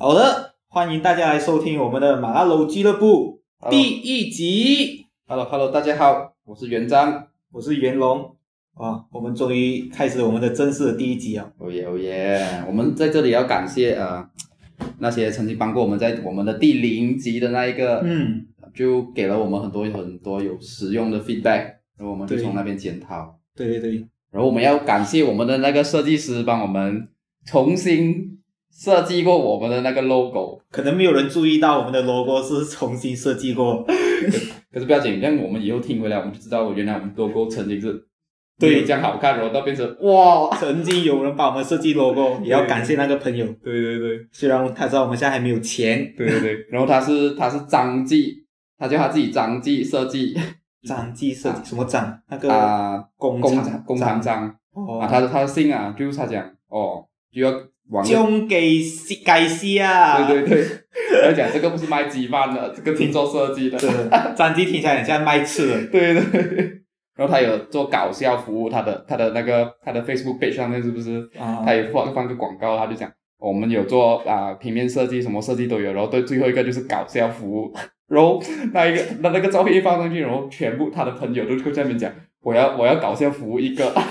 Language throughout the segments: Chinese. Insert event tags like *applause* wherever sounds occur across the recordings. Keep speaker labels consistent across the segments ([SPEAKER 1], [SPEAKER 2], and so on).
[SPEAKER 1] 好的，欢迎大家来收听我们的马拉楼俱乐部
[SPEAKER 2] Hello
[SPEAKER 1] 第一集。
[SPEAKER 2] Hello Hello，大家好，我是元章。
[SPEAKER 1] 我是袁龙啊，我们终于开始我们的正式的第一集啊。
[SPEAKER 2] 哦耶哦耶！我们在这里要感谢呃那些曾经帮过我们在我们的第零集的那一个，
[SPEAKER 1] 嗯，
[SPEAKER 2] 就给了我们很多很多有实用的 feedback，然后我们就
[SPEAKER 1] 对
[SPEAKER 2] 从那边检讨。
[SPEAKER 1] 对对对，
[SPEAKER 2] 然后我们要感谢我们的那个设计师帮我们重新设计过我们的那个 logo。
[SPEAKER 1] 可能没有人注意到我们的 logo 是重新设计过。
[SPEAKER 2] 可是不要紧，让我们以后听回来，我们就知道原来我们 logo 曾经是
[SPEAKER 1] 对。
[SPEAKER 2] 这样好看，然后到变成哇，
[SPEAKER 1] 曾经有人帮我们设计 logo，也要感谢那个朋友。
[SPEAKER 2] 对对对。
[SPEAKER 1] 虽然他知道我们现在还没有钱，
[SPEAKER 2] 对对对，*laughs* 然后他是他是张记，他叫他自己张记设计。
[SPEAKER 1] 张记设计什么张？那个
[SPEAKER 2] 啊，
[SPEAKER 1] 工厂
[SPEAKER 2] 工厂张。
[SPEAKER 1] 哦，
[SPEAKER 2] 啊，他的他的姓啊，就是他讲。哦，就要
[SPEAKER 1] 中给改西啊。
[SPEAKER 2] 对对，对，要讲这个不是卖鸡饭的，这个听做设计的，
[SPEAKER 1] 对，张记听起来很像卖吃的。*laughs*
[SPEAKER 2] 对对。然后他有做搞笑服务，他的他的那个他的 Facebook page 上面是不是？
[SPEAKER 1] 啊
[SPEAKER 2] 他也放放个广告，他就讲我们有做啊、平面设计，什么设计都有。然后对最后一个就是搞笑服务，*laughs* 然后那一个那那个照片一放上去，然后全部他的朋友都会在那边讲，我要我要搞笑服务一个，
[SPEAKER 1] 他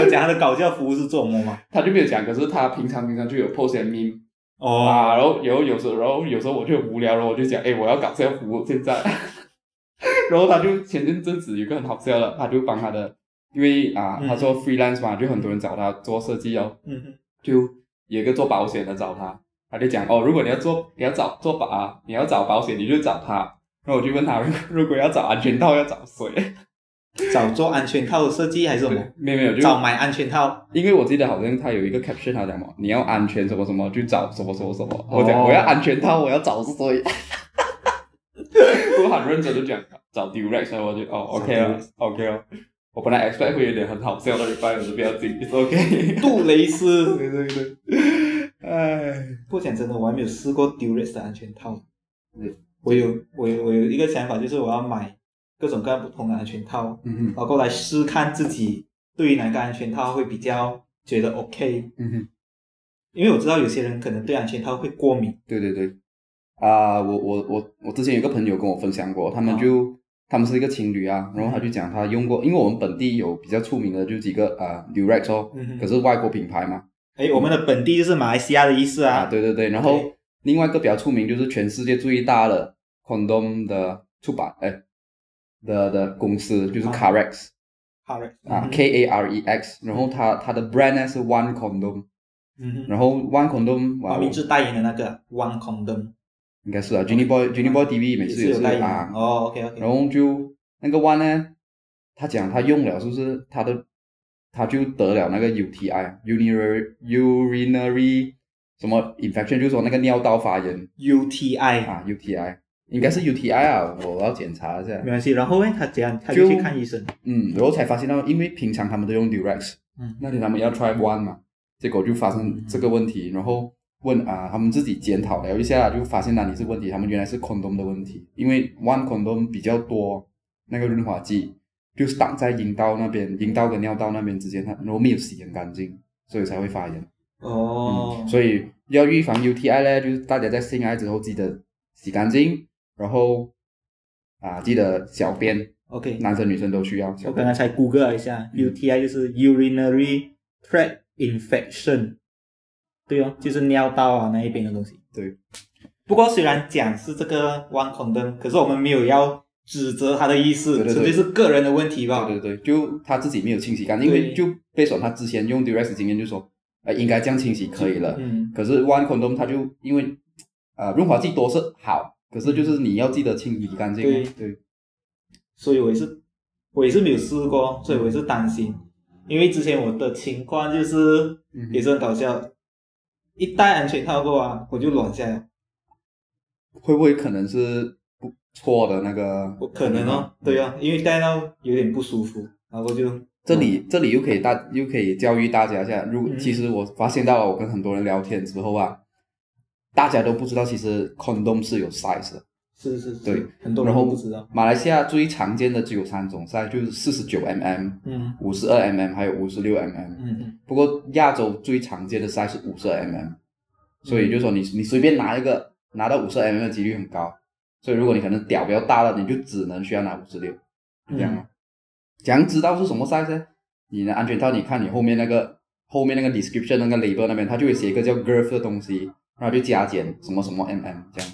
[SPEAKER 1] 有讲他的搞笑服务是做什么吗？
[SPEAKER 2] 他就没有讲，可是他平常平常就有 post 些 meme
[SPEAKER 1] 哦，
[SPEAKER 2] 啊，然后有有时候然后有时候我就很无聊，然后我就讲，哎，我要搞笑服务现在，*laughs* 然后他就前阵阵子有个很好笑的，他就帮他的，因为啊
[SPEAKER 1] 嗯
[SPEAKER 2] 他做 freelance 嘛，就很多人找他做设计哦。就有一个做保险的找他，他就讲哦，如果你要做你要找做保啊，你要找保险你就找他。然后我就问他，如如果要找安全套要找谁？
[SPEAKER 1] 找做安全套的设计还是什么？
[SPEAKER 2] 没有没有，就
[SPEAKER 1] 找买安全套。
[SPEAKER 2] 因为我记得好像他有一个 caption，他讲嘛，你要安全什么什么就找什么什么什么。
[SPEAKER 1] 哦
[SPEAKER 2] 我讲我要安全套，我要找谁？*laughs* 我很认真的讲找 Durex，然后我就哦 OK 了 OK 了。我本来 expect 会有点很好笑的 reply，我就不要紧，it's *laughs* OK。*laughs*
[SPEAKER 1] 杜蕾斯。
[SPEAKER 2] 对对对，哎，
[SPEAKER 1] 不过讲真的，我还没有试过 Durex 的安全套。
[SPEAKER 2] 对，
[SPEAKER 1] 我有我有我有一个想法，就是我要买各种各样不同的安全套，
[SPEAKER 2] 嗯哼。
[SPEAKER 1] 然后来试看自己对于哪个安全套会比较觉得 OK。
[SPEAKER 2] 嗯哼。
[SPEAKER 1] 因为我知道有些人可能对安全套会过敏。
[SPEAKER 2] 对对对，啊、我我我我之前有个朋友跟我分享过，他们就、他们是一个情侣啊，然后他就讲他用过，因为我们本地有比较出名的就几个啊 Durex 哦，
[SPEAKER 1] 嗯哼。
[SPEAKER 2] 可是外国品牌嘛，
[SPEAKER 1] 哎，我们的本地就是马来西亚的意思
[SPEAKER 2] 啊。
[SPEAKER 1] 啊。
[SPEAKER 2] 对对对，然后另外一个比较出名就是全世界最大的 condom 的出版哎的的公司就是
[SPEAKER 1] 啊
[SPEAKER 2] Carex
[SPEAKER 1] 好嘞。
[SPEAKER 2] 啊 K A R E X，然后它它的 brand 呢是 One Condom，
[SPEAKER 1] 嗯哼。
[SPEAKER 2] 然后 One Condom 哇
[SPEAKER 1] 黄明志代言的那个 One Condom
[SPEAKER 2] 应该是啊 Jenny Boy Jenny Boy TV 每次也是啊。
[SPEAKER 1] 哦，OK OK。
[SPEAKER 2] 然后就那个 one 呢，他讲他用了，是不是他的他就得了那个 UTI，urinary urinary 什么 infection，就是说那个尿道发炎
[SPEAKER 1] UTI
[SPEAKER 2] 啊，UTI 应该是 UTI 啊，我要检查一下
[SPEAKER 1] 没。关系。然后呢，他这样他就
[SPEAKER 2] 就
[SPEAKER 1] 去看医生。
[SPEAKER 2] 嗯，然后才发现到，因为平常他们都用 Durex，
[SPEAKER 1] 嗯
[SPEAKER 2] 那天他们要 try one 嘛，结果就发生这个问题，然后问啊，他们自己检讨了一下，就发现哪里是问题，他们原来是 condom 的问题，因为 one condom 比较多那个润滑剂，就是挡在阴道那边，阴道跟尿道那边之间，它然后没有洗很干净，所以才会发炎。
[SPEAKER 1] 哦
[SPEAKER 2] 嗯，，所以要预防 UTI 呢，就是大家在性爱之后记得洗干净，然后啊记得小便
[SPEAKER 1] ，OK。
[SPEAKER 2] 男生女生都需要小便。
[SPEAKER 1] 我刚刚才 Google 了一下
[SPEAKER 2] 嗯
[SPEAKER 1] ，UTI 就是 urinary tract infection，对哦，就是尿道啊那一边的东西。
[SPEAKER 2] 对。
[SPEAKER 1] 不过虽然讲是这个 one condom，可是我们没有要指责他的意思，
[SPEAKER 2] 对对对
[SPEAKER 1] 纯粹是个人的问题吧。
[SPEAKER 2] 对对对，就他自己没有清洗干净，因为就背手他之前用 Durex 经验就说，呃，应该这样清洗可以了。
[SPEAKER 1] 嗯，
[SPEAKER 2] 可是 One Condom 它就因为呃润滑剂多是好，可是就是你要记得清理干净。
[SPEAKER 1] 对。
[SPEAKER 2] 对。
[SPEAKER 1] 所以我也是，我也是没有试过，所以我也是担心，因为之前我的情况就是
[SPEAKER 2] 嗯
[SPEAKER 1] 也是很搞笑，一戴安全套过啊，我就软下来，
[SPEAKER 2] 会不会可能是不错的那个？
[SPEAKER 1] 我可能哦，对啊，因为戴到有点不舒服，然后就
[SPEAKER 2] 这里这里又可以大又可以教育大家一下，如
[SPEAKER 1] 嗯。
[SPEAKER 2] 其实我发现到了，我跟很多人聊天之后啊，大家都不知道其实 condom 是有 size 的。
[SPEAKER 1] 是是是，
[SPEAKER 2] 对，
[SPEAKER 1] 很多人都不知道，
[SPEAKER 2] 马来西亚最常见的只有三种 size，就是四十九 mm、
[SPEAKER 1] 嗯。
[SPEAKER 2] 五十二 mm 还有五十六 mm。
[SPEAKER 1] 嗯嗯，
[SPEAKER 2] 不过亚洲最常见的 size 是五十二 mm，所以就说你你随便拿一个拿到五十 mm 的几率很高，所以如果你可能屌比较大了，你就只能需要拿五十六，这样哦。怎样知道是什么 size 呢？你的安全套，你看你后面那个后面那个 description 那个 label 那边，它就会写一个叫 girth 的东西，然后就加减什么什么 mm 这样。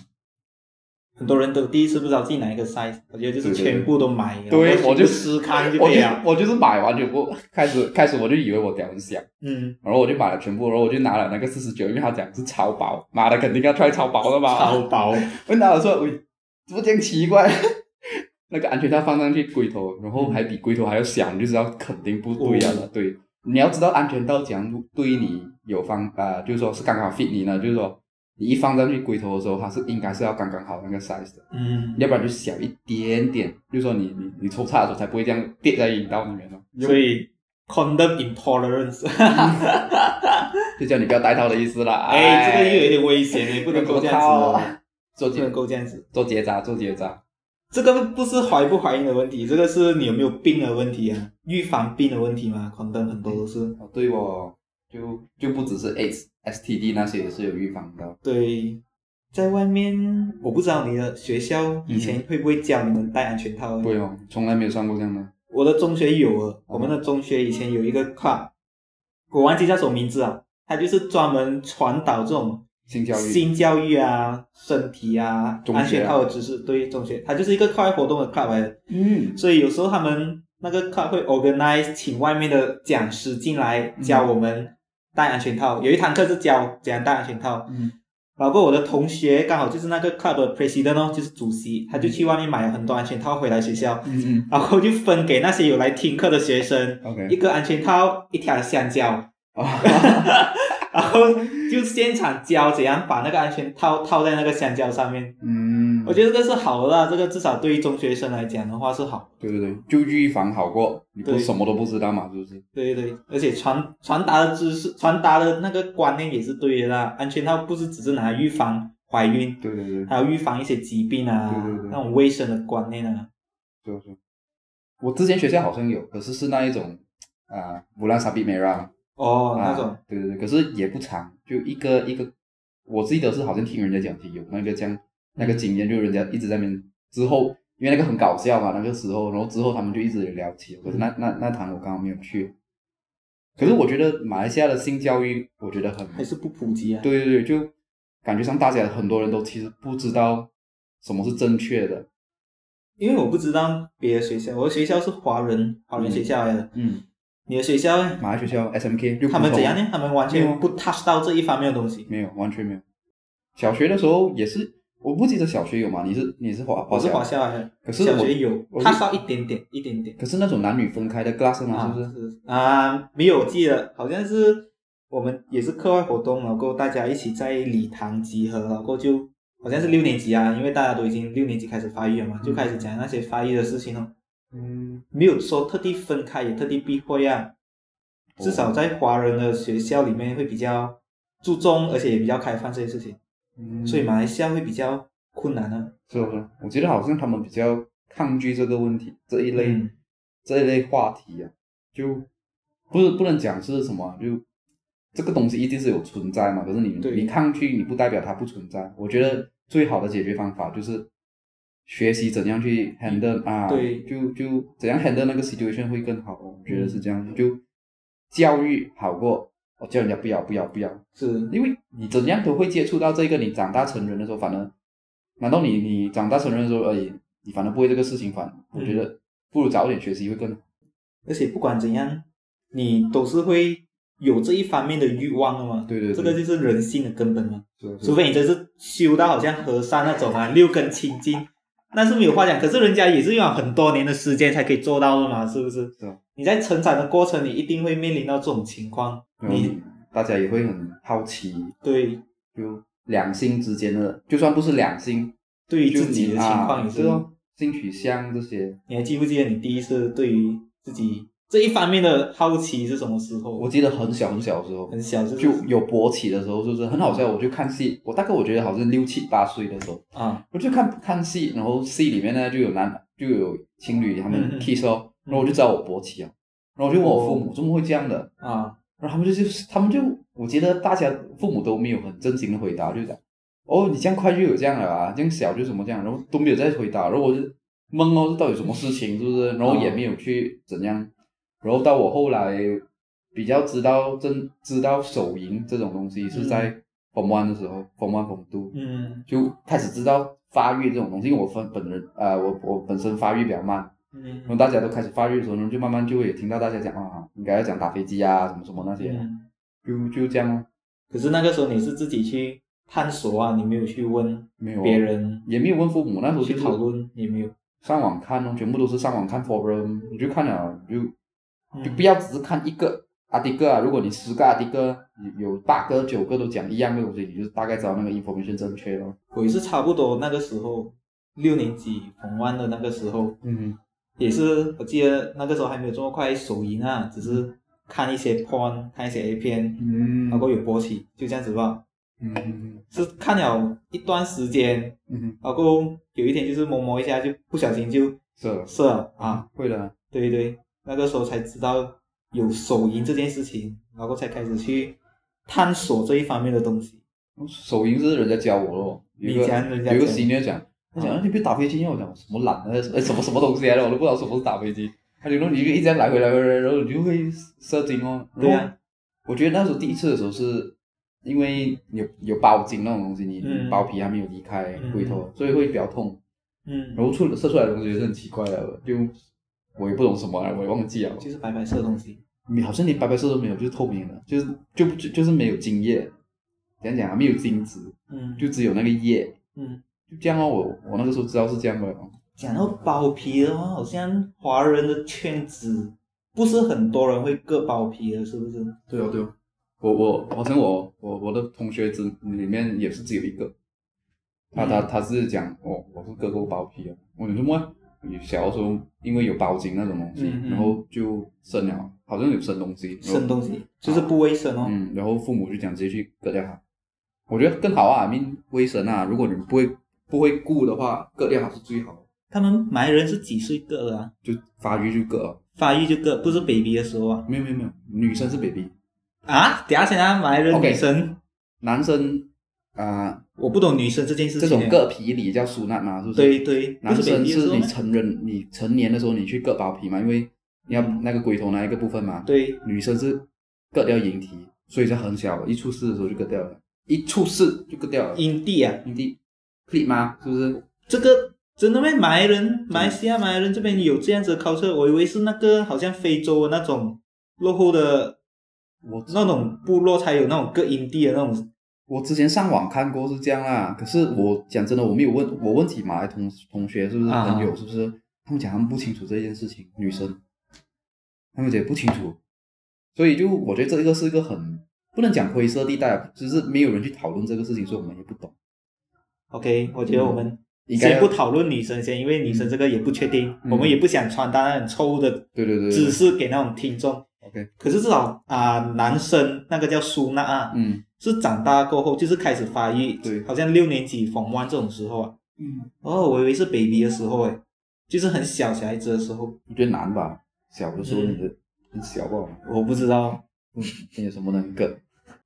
[SPEAKER 1] 很多人都第一次不知道自己哪一个 size，我觉得就是全部都买，
[SPEAKER 2] 对我就
[SPEAKER 1] 撕开就
[SPEAKER 2] 我就。我就是买完全部，开始开始我就以为我屌很响，
[SPEAKER 1] 嗯，
[SPEAKER 2] 然后我就买了全部，然后我就拿了那个四十九，因为他讲是超薄，妈的肯定要 try 超薄的嘛。
[SPEAKER 1] 超薄。*laughs*
[SPEAKER 2] 我拿了说，喂，怎么这样奇怪？*laughs* 那个安全套放上去龟头，然后还比龟头还要小，你就知道肯定不对了。
[SPEAKER 1] 哦
[SPEAKER 2] 对，你要知道安全套怎样对你有方啊、就是说是刚刚好 fit 你呢，就是说你一放上去龟头的时候，它是应该是要刚刚好那个 size 的，
[SPEAKER 1] 嗯，
[SPEAKER 2] 要不然就小一点点，就是说你你你抽插的时候才不会这样跌在阴道里面哦。
[SPEAKER 1] 所以 condom intolerance，*laughs*
[SPEAKER 2] 就叫你不要戴套的意思啦。
[SPEAKER 1] 哎，这个又有点危险你，不能够这样子不能够这样子。
[SPEAKER 2] 做结扎，做结扎。
[SPEAKER 1] 这个不是怀不怀孕的问题，这个是你有没有病的问题啊，预防病的问题嘛，condom 很多都是。
[SPEAKER 2] 哦，对哦，就就不只是 AIDS、STD 那些也是有预防的。
[SPEAKER 1] 对，在外面我不知道你的学校以前会不会教你们戴安全套？
[SPEAKER 2] 对哦，从来没有上过这样的。
[SPEAKER 1] 我的中学有啊，我们的中学以前有一个 club，我忘记叫什么名字啊，它就是专门传导这种
[SPEAKER 2] 性教育，
[SPEAKER 1] 性教育啊、身体啊、
[SPEAKER 2] 中学啊。
[SPEAKER 1] 安全套的知识。对，中学它就是一个课外活动的 club 来的，
[SPEAKER 2] 嗯，
[SPEAKER 1] 所以有时候他们那个 club 会 organize 请外面的讲师进来教我们戴安全套。有一堂课是教怎样戴安全套，
[SPEAKER 2] 嗯，
[SPEAKER 1] 包括我的同学刚好就是那个 club 的 president 哦，就是主席，他就去外面买了很多安全套回来学校，
[SPEAKER 2] 嗯嗯
[SPEAKER 1] 然后就分给那些有来听课的学生
[SPEAKER 2] ，，OK，
[SPEAKER 1] 一个安全套，一条香蕉，
[SPEAKER 2] 哦，
[SPEAKER 1] 然后就现场教怎样把那个安全套套在那个香蕉上面。
[SPEAKER 2] 嗯，
[SPEAKER 1] 我觉得这个是好的啦，这个至少对于中学生来讲的话是好。
[SPEAKER 2] 对对对，就预防好过，你不
[SPEAKER 1] 对
[SPEAKER 2] 什么都不知道嘛，是不是？
[SPEAKER 1] 对对对，而且传传达的知识、传达的那个观念也是对的啦。安全套不是只是拿来预防怀孕，
[SPEAKER 2] 对对对，
[SPEAKER 1] 还有预防一些疾病啊，
[SPEAKER 2] 对对对
[SPEAKER 1] 那种卫生的观念啊。
[SPEAKER 2] 就是。我之前学校好像有，可是是那一种啊，布兰萨比梅拉
[SPEAKER 1] 哦，
[SPEAKER 2] 啊，
[SPEAKER 1] 那种
[SPEAKER 2] 对对对，可是也不长，就一个一个，我记得是好像听人家讲起有那个这样那个经验，就人家一直在那边之后，因为那个很搞笑嘛，那个时候，然后之后他们就一直有聊起，可是那那那堂我刚好没有去。可是我觉得马来西亚的性教育，我觉得很
[SPEAKER 1] 还是不普及啊。
[SPEAKER 2] 对对对，就感觉上大家很多人都其实不知道什么是正确的。
[SPEAKER 1] 因为我不知道别的学校，我的学校是华人华人学校来的，
[SPEAKER 2] 嗯，
[SPEAKER 1] 你的学校呢？
[SPEAKER 2] 马来学校 SMK 就普通
[SPEAKER 1] 他们怎样呢？他们完全不 touch 到这一方面的东西。
[SPEAKER 2] 没有，完全没有。小学的时候也是，我不记得小学有吗？你是你是华
[SPEAKER 1] 我是华
[SPEAKER 2] 校，
[SPEAKER 1] 的，
[SPEAKER 2] 可是我
[SPEAKER 1] 小学有
[SPEAKER 2] 我
[SPEAKER 1] touch 到一点点，一点点。
[SPEAKER 2] 可是那种男女分开的 class 嘛，
[SPEAKER 1] 啊，
[SPEAKER 2] 是不是？
[SPEAKER 1] 啊，没有我记得，好像是我们也是课外活动，然后大家一起在礼堂集合，然后就好像是六年级啊，因为大家都已经六年级开始发育了嘛，就开始讲那些发育的事情哦。
[SPEAKER 2] 嗯，
[SPEAKER 1] 没有说特地分开，也特地避讳啊。至少在华人的学校里面会比较注重，而且也比较开放这些事情，
[SPEAKER 2] 嗯
[SPEAKER 1] 所以马来西亚会比较困难啊。
[SPEAKER 2] 是不是？我觉得好像他们比较抗拒这个问题，这一类、
[SPEAKER 1] 嗯
[SPEAKER 2] 这一类话题啊，就不是不能讲是什么，就这个东西一定是有存在嘛。可是你
[SPEAKER 1] 对
[SPEAKER 2] 你抗拒，你不代表它不存在。我觉得最好的解决方法就是学习怎样去 handle 啊，
[SPEAKER 1] 对
[SPEAKER 2] 就就怎样 handle 那个 situation 会更好。我觉得是这样，就教育好过我叫人家不要不要不要，
[SPEAKER 1] 是，
[SPEAKER 2] 因为你怎样都会接触到这个，你长大成人的时候，反而，难道你你长大成人的时候而已，你反而不会这个事情，反我觉得不如早点学习会更好。
[SPEAKER 1] 而且不管怎样，你都是会有这一方面的欲望的嘛。
[SPEAKER 2] 对对对
[SPEAKER 1] 这个就是人性的根本嘛。
[SPEAKER 2] 是
[SPEAKER 1] 除非你真是修到好像和尚那种啊，六根清净，那是没有话讲。可是人家也是用了很多年的时间才可以做到的嘛，是不是？你在成长的过程，你一定会面临到这种情况。你
[SPEAKER 2] 你大家也会很好奇，
[SPEAKER 1] 对
[SPEAKER 2] 就两性之间的，就算不是两性，
[SPEAKER 1] 对于自己的情况也是。
[SPEAKER 2] 啊对哦，性取向这些，
[SPEAKER 1] 你还记不记得你第一次对于自己这一方面的好奇是什么时候？
[SPEAKER 2] 我记得很小很小的时候，
[SPEAKER 1] 很小就
[SPEAKER 2] 有勃起的时候，是不是很好笑。我就看戏，我大概我觉得好像六七八岁的时候，
[SPEAKER 1] 啊，
[SPEAKER 2] 我就看看戏，然后戏里面呢就有男就有情侣他们 kiss 哦，然后我就知道我勃起啊，然后我就问我父母怎么会这样的，
[SPEAKER 1] 啊，
[SPEAKER 2] 然后他们就就是他们就我觉得大家父母都没有很正经的回答，就讲哦，你这样快就有这样了啊，这样小就什么这样，然后都没有再回答，然后我就懵哦，这到底什么事情，是不是？然后也没有去怎样，然后到我后来比较知道真知道手淫这种东西是在 form one 的时候，form one form two
[SPEAKER 1] 嗯
[SPEAKER 2] 就开始知道发育这种东西，因为我分本人呃我我本身发育比较慢。然后
[SPEAKER 1] 嗯
[SPEAKER 2] 大家都开始发育的时候，就慢慢就会听到大家讲啊，应该要讲打飞机啊，什么什么那些，
[SPEAKER 1] 嗯。
[SPEAKER 2] 就就这样哦，
[SPEAKER 1] 可是那个时候你是自己去探索啊，你没有去问
[SPEAKER 2] 没有哦
[SPEAKER 1] 别人
[SPEAKER 2] 也没有问父母，那时候
[SPEAKER 1] 去讨论，也没有。
[SPEAKER 2] 上网看哦，全部都是上网看 forum，你就看了就就不
[SPEAKER 1] 嗯
[SPEAKER 2] 要只是看一个阿迪哥啊，如果你十个阿迪哥有有八个九个都讲一样的东西，你就大概知道那个 information 正确咯。
[SPEAKER 1] 我也是差不多那个时候，六年级红湾的那个时候，
[SPEAKER 2] 嗯。
[SPEAKER 1] 也是我记得那个时候还没有这么快手淫啊，只是看一些 porn，看一些 A 片，
[SPEAKER 2] 嗯。
[SPEAKER 1] 然后有勃起，就这样子吧。
[SPEAKER 2] 嗯嗯
[SPEAKER 1] 是看了一段时间，
[SPEAKER 2] 嗯，
[SPEAKER 1] 然后有一天就是摸摸一下，就不小心就
[SPEAKER 2] 射
[SPEAKER 1] 射了啊。，
[SPEAKER 2] 会的，
[SPEAKER 1] 对对，那个时候才知道有手淫这件事情，然后才开始去探索这一方面的东西。
[SPEAKER 2] 手淫是人家教我咯，有一个
[SPEAKER 1] 人家
[SPEAKER 2] 有一个
[SPEAKER 1] 讲
[SPEAKER 2] senior 讲，他讲、
[SPEAKER 1] 嗯
[SPEAKER 2] 啊你别打飞机，我讲什么懒的，哎什么什么东西来的，我都不知道什么是打飞机。他就说你就一直来回来回来，然后你就会射精哦。
[SPEAKER 1] 对啊，
[SPEAKER 2] 我觉得那时候第一次的时候是因为有有包茎那种东西，你包皮还没有离开
[SPEAKER 1] 嗯
[SPEAKER 2] 龟头，所以会比较痛。
[SPEAKER 1] 嗯，
[SPEAKER 2] 然后出射出来的东西也是很奇怪的，就我也不懂什么来，我也忘记了。
[SPEAKER 1] 就是白白色的东西。
[SPEAKER 2] 你好像连白白色都没有，就是透明的，就是就就就是没有精液，怎样讲啊？没有精子，
[SPEAKER 1] 嗯，
[SPEAKER 2] 就只有那个液，
[SPEAKER 1] 嗯，
[SPEAKER 2] 就这样哦。我我那个时候知道是这样的哦。
[SPEAKER 1] 讲到包皮的话，好像华人的圈子不是很多人会割包皮的，是不是？
[SPEAKER 2] 对哦对哦，我我好像我我我的同学之里面也是只有一个，他他
[SPEAKER 1] 嗯
[SPEAKER 2] 他是讲哦我是割过包皮的，我说什么？你小的时候因为有包茎那种东西，然后就生了，好像有生东西，
[SPEAKER 1] 生东西就是不卫生哦。
[SPEAKER 2] 嗯，然后父母就讲直接去割掉它，我觉得更好啊，命卫生啊。如果你不会不会顾的话，割掉它是最好的，
[SPEAKER 1] 他们埋人是几岁割的啊？
[SPEAKER 2] 就发育就割。
[SPEAKER 1] 发育就割，不是 baby 的时候啊。
[SPEAKER 2] 没有没有没有，女生是 baby，
[SPEAKER 1] 啊，等一下先啊，埋人女生
[SPEAKER 2] 男生啊、
[SPEAKER 1] 我不懂女生这件事情。
[SPEAKER 2] 这种割皮里叫输纳嘛，是不是？
[SPEAKER 1] 对对，
[SPEAKER 2] 男生是你？成人，你成年的时候你去割包皮嘛，因为你要
[SPEAKER 1] 嗯
[SPEAKER 2] 那个龟头那一个部分嘛。
[SPEAKER 1] 对，
[SPEAKER 2] 女生是割掉阴蒂，所以是很小，一出世的时候就割掉了，一出世就割掉了。
[SPEAKER 1] 阴蒂啊，
[SPEAKER 2] 阴蒂 clip 吗？是不是？
[SPEAKER 1] 这个真的吗？马来人，马来西亚马来人这边有这样子的 culture，我以为是那个好像非洲的那种落后的
[SPEAKER 2] 我
[SPEAKER 1] 那种部落才有那种割阴蒂的那种。
[SPEAKER 2] 我之前上网看过是这样啦，可是我讲真的，我没有问我问起马来同同学是不是
[SPEAKER 1] 啊
[SPEAKER 2] 朋友是不是，他们讲他们不清楚这件事情，女生，他们讲不清楚，所以就我觉得这个是一个很不能讲灰色地带，只是没有人去讨论这个事情，所以我们也不懂。
[SPEAKER 1] OK，我觉得我们先不讨论女生先，因为女生这个也不确定，
[SPEAKER 2] 嗯
[SPEAKER 1] 我们也不想传达那种错误的
[SPEAKER 2] 对对对对。
[SPEAKER 1] 知识给那种听众。
[SPEAKER 2] ，OK，
[SPEAKER 1] 可是至少啊、男生那个叫苏娜啊，
[SPEAKER 2] 嗯
[SPEAKER 1] 是长大过后就是开始发育，
[SPEAKER 2] 对
[SPEAKER 1] 好像六年级、逢湾这种时候啊。
[SPEAKER 2] 嗯，
[SPEAKER 1] 哦，我以为是 baby 的时候诶，就是很小小孩子的时候，
[SPEAKER 2] 我觉得难吧，小的时候
[SPEAKER 1] 嗯
[SPEAKER 2] 你的很小吧，
[SPEAKER 1] 我不知道。
[SPEAKER 2] 你有什么能梗？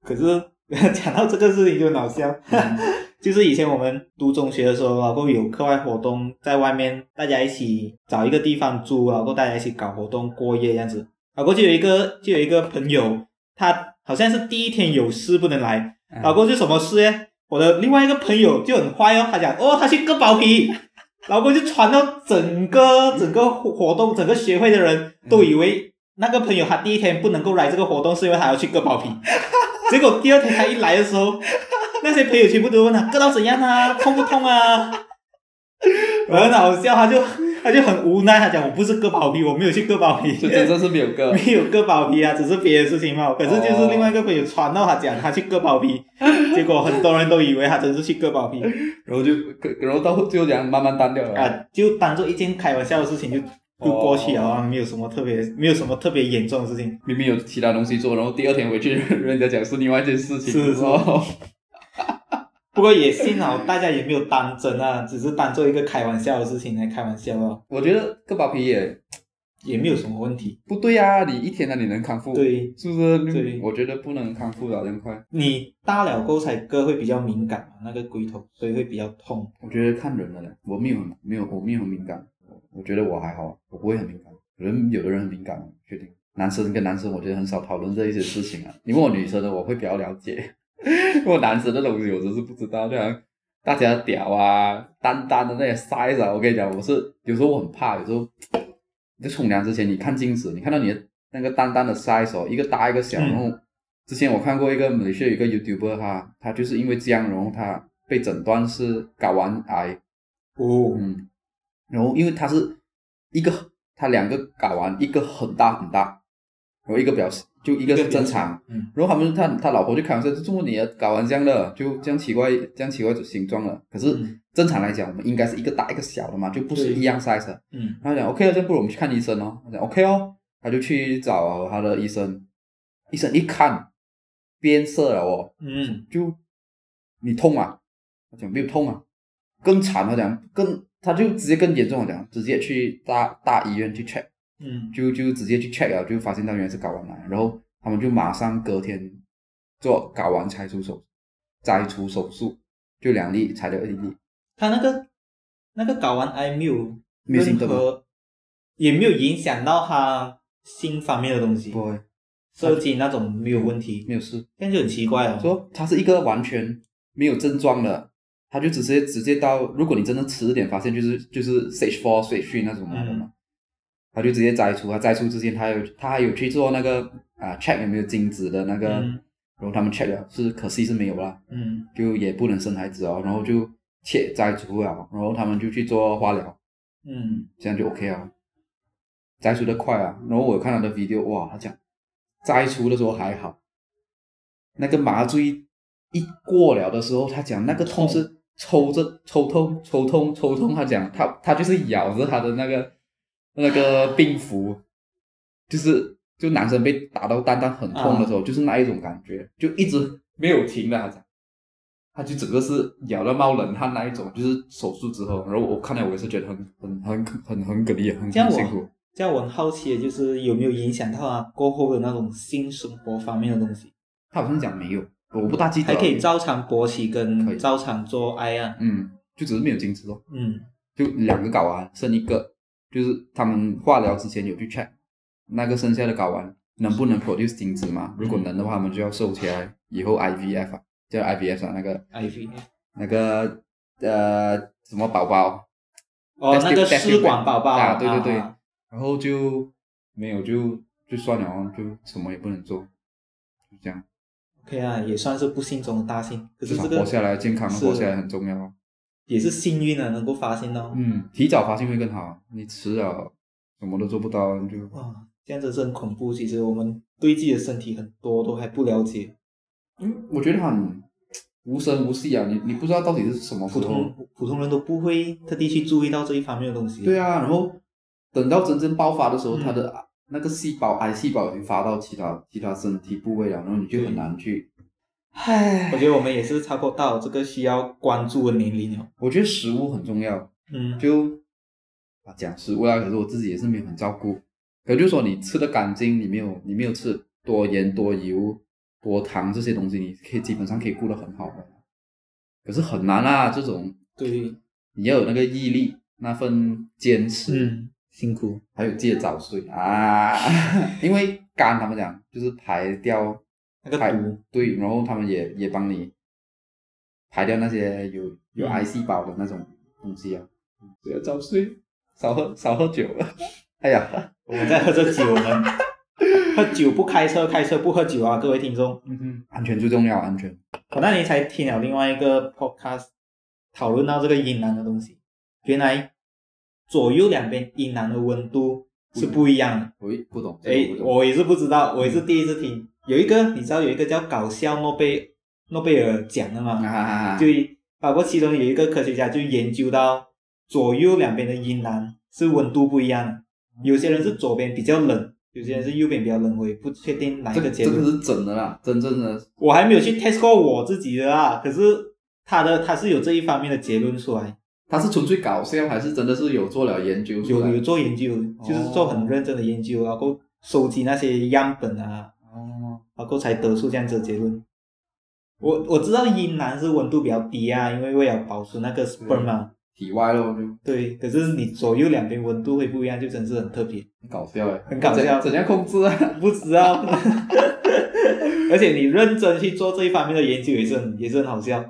[SPEAKER 1] 可是 *laughs* 讲到这个事情就很好笑，
[SPEAKER 2] 嗯 *laughs*
[SPEAKER 1] 就是以前我们读中学的时候，然后有课外活动，在外面大家一起找一个地方住，然后大家一起搞活动过夜这样子。然后就有一个就有一个朋友，他好像是第一天有事不能来，
[SPEAKER 2] 嗯
[SPEAKER 1] 然后就什么事呢？我的另外一个朋友就很坏哦，他讲哦，他去割包皮，*laughs* 老公就传到整个整个活动整个协会的人都以为那个朋友他第一天不能够来这个活动，是因为他要去割包皮。*laughs* 结果第二天他一来的时候，那些朋友全部都问他割到怎样啊，痛不痛啊？很好笑，他就他就很无奈，他讲我不是割包皮，我没有去割包皮，
[SPEAKER 2] 就真的是没有割。*laughs*
[SPEAKER 1] 没有割包皮啊，只是别的事情嘛。可是就是
[SPEAKER 2] 哦
[SPEAKER 1] 另外一个朋友传到他讲他去割包皮，结果很多人都以为他真是去割包皮
[SPEAKER 2] 然后就，然后到最后讲慢慢淡掉了。
[SPEAKER 1] 啊，就当做一件开玩笑的事情就就过去了啊，没有什么特别，没有什么特别严重的事情。
[SPEAKER 2] 明明有其他东西做，然后第二天回去，人家讲是另外一件事情。
[SPEAKER 1] 是是
[SPEAKER 2] 哦
[SPEAKER 1] 不过也幸好大家也没有当真啊，只是当做一个开玩笑的事情来开玩笑啊。
[SPEAKER 2] 我觉得割包皮也
[SPEAKER 1] 也没有什么问题。
[SPEAKER 2] 不对啊、你一天呢你能康复？，
[SPEAKER 1] 对
[SPEAKER 2] 是不是？
[SPEAKER 1] 对
[SPEAKER 2] 我觉得不能康复的这么快。
[SPEAKER 1] 你大了过后才割会比较敏感嘛，那个龟头，所以会比较痛。
[SPEAKER 2] 我觉得看人的嘞，我没有很没有我没有很敏感，我觉得我还好，我不会很敏感。人有的人很敏感，确定。男生跟男生，我觉得很少讨论这一些事情啊。你问我女生的，我会比较了解。因为我男生的东西，我真是不知道，就好像大家的屌啊、单单的那些 size 啊，我跟你讲，我是有时候我很怕，有时候你在冲凉之前，你看镜子，你看到你的那个单单的 size 哦，一个大一个小，
[SPEAKER 1] 嗯
[SPEAKER 2] 然后之前我看过一个马来西亚有一个 YouTuber 他他就是因为这样，然后他被诊断是睾丸癌，
[SPEAKER 1] 哦，
[SPEAKER 2] 嗯，然后因为他是一个他两个睾丸，一个很大很大，然后一个比较就一个是正常，
[SPEAKER 1] 嗯，
[SPEAKER 2] 然后他们他他老婆就开玩笑，就么你的睾丸这样的，就这样奇怪这样奇怪的形状了。可是
[SPEAKER 1] 嗯
[SPEAKER 2] 正常来讲，我们应该是一个大一个小的嘛，就不是一样 size 的。
[SPEAKER 1] 嗯
[SPEAKER 2] 然后讲 OK 了，这不如我们去看医生哦。他讲 OK 哦，他就去找他的医生，医生一看变色了哦，
[SPEAKER 1] 嗯，
[SPEAKER 2] 就你痛吗？他讲没有痛啊，更惨了讲更他就直接更严重了讲，直接去大大医院去 check。
[SPEAKER 1] 嗯，
[SPEAKER 2] 就就直接去 check 了，就发现到原来是睾丸癌，然后他们就马上隔天做睾丸拆除手摘除手术，就两粒裁掉一粒，
[SPEAKER 1] 他那个那个睾丸癌没有任
[SPEAKER 2] 没有
[SPEAKER 1] 也没有影响到他心方面的东西，
[SPEAKER 2] 不会
[SPEAKER 1] 射精那种没有问题，
[SPEAKER 2] 没有事。
[SPEAKER 1] 这样就很奇怪哦。
[SPEAKER 2] 说他是一个完全没有症状的，他就直接直接到，如果你真的迟一点发现，就是就是 stage four stage three 那种来的嘛，他就直接摘除。他摘除之前，他有他还有去做那个啊 check 有没有精子的那个，
[SPEAKER 1] 嗯
[SPEAKER 2] 然后他们 check 了，是可惜是没有啦。
[SPEAKER 1] 嗯
[SPEAKER 2] 就也不能生孩子哦，然后就切摘除了，然后他们就去做化疗，
[SPEAKER 1] 嗯，
[SPEAKER 2] 这样就 OK 啊，摘除的快啊。然后我有看他的 video，哇，他讲摘除的时候还好，那个麻醉一过了的时候，他讲那个痛是抽着抽痛抽痛抽痛，他讲他他就是咬着他的那个那个病符，就是就男生被打到蛋蛋很痛的时候，就是那一种感觉，就一直没有停的，他讲。他就整个是咬到冒冷汗那一种，就是手术之后，然后我看了我也是觉得很很很很很给力，很很辛苦。
[SPEAKER 1] 这样我很好奇的就是有没有影响到他过后的那种性生活方面的东西，
[SPEAKER 2] 他好像讲没有，我不大记得。
[SPEAKER 1] 还可以照常勃起跟照常做爱啊。
[SPEAKER 2] 嗯，就只是没有精子哦，
[SPEAKER 1] 嗯
[SPEAKER 2] 就两个睾丸剩一个，就是他们化疗之前有去 check 那个剩下的睾丸能不能 produce 精子嘛？如果能的话，他们就要收起来，以后 IVF 啊，叫 IVF 啊，那个
[SPEAKER 1] IVF
[SPEAKER 2] 那个呃什么宝宝，
[SPEAKER 1] 哦那个试管宝宝
[SPEAKER 2] 啊对对对
[SPEAKER 1] 啊
[SPEAKER 2] 然后就没有就就算了哦，就什么也不能做，就这样
[SPEAKER 1] ，OK 啊，也算是不幸中的大幸。可
[SPEAKER 2] 至少
[SPEAKER 1] 是这个
[SPEAKER 2] 活下来，健康的活下来很重要哦。
[SPEAKER 1] 也是幸运的，能够发现到。
[SPEAKER 2] 嗯，提早发现会更好，你迟了什么都做不到，你就
[SPEAKER 1] 哇，这样真是很恐怖。其实我们对自己的身体很多都还不了解，
[SPEAKER 2] 嗯，我觉得很无声无息啊，你你不知道到底是什么
[SPEAKER 1] 普。通普通人都不会特地去注意到这一方面的东西。
[SPEAKER 2] 对啊，然后等到真正爆发的时候，
[SPEAKER 1] 嗯
[SPEAKER 2] 它的那个细胞癌细胞已经发到其他其他身体部位了，然后你就很难去。唉
[SPEAKER 1] 我，觉得我们也是差不多到这个需要关注的年龄了。
[SPEAKER 2] 我觉得食物很重要，
[SPEAKER 1] 嗯，
[SPEAKER 2] 就啊讲食物啊，可是我自己也是没有很照顾。可就是说你吃的干净，你没有你没有吃多盐多油多糖这些东西，你可以基本上可以顾得很好的。可是很难啊，这种
[SPEAKER 1] 对，
[SPEAKER 2] 你要有那个毅力，那份坚持，
[SPEAKER 1] 嗯，辛苦。
[SPEAKER 2] 还有记得早睡啊，*laughs* 因为肝他们讲就是排掉排
[SPEAKER 1] 那个毒，
[SPEAKER 2] 对，然后他们也也帮你排掉那些有有
[SPEAKER 1] 嗯
[SPEAKER 2] 癌细胞的那种东西啊，不要早睡，少喝少喝酒。*laughs* 哎呀，
[SPEAKER 1] 我们在喝着酒呢，*laughs* 喝酒不开车，开车不喝酒啊，各位听众。
[SPEAKER 2] 嗯哼，安全最重要，安全。
[SPEAKER 1] 我那天才听了另外一个 podcast，讨论到这个阴囊的东西，原来左右两边阴囊的温度是不一样的。
[SPEAKER 2] 我不懂，这
[SPEAKER 1] 诶，
[SPEAKER 2] 个
[SPEAKER 1] 我也是不知道，我也是第一次听。有一个你知道有一个叫搞笑诺贝诺贝尔奖的吗？
[SPEAKER 2] 啊，
[SPEAKER 1] 就包括其中有一个科学家就研究到左右两边的阴囊是温度不一样的，有些人是左边比较冷，有些人是右边比较冷，我也不确定哪一个结论。
[SPEAKER 2] 这个是真的啦，真正的
[SPEAKER 1] 我还没有去 test 过我自己的啦，可是他的他是有这一方面的结论出来。
[SPEAKER 2] 他是纯粹搞笑，还是真的是有做了研究？
[SPEAKER 1] 有有做研究，就是做很认真的研究，然后收集那些样本啊，
[SPEAKER 2] 哦，
[SPEAKER 1] 然后才得出这样子的结论。我我知道阴囊是温度比较低啊，因为为了保持那个 sperm 嘛。
[SPEAKER 2] 体外咯，
[SPEAKER 1] 对，可是你左右两边温度会不一样，就真是很特别，
[SPEAKER 2] 很搞笑哎，
[SPEAKER 1] 很搞笑
[SPEAKER 2] 怎怎样控制啊？
[SPEAKER 1] 不知道。*laughs* 而且你认真去做这一方面的研究也是很也是很好笑，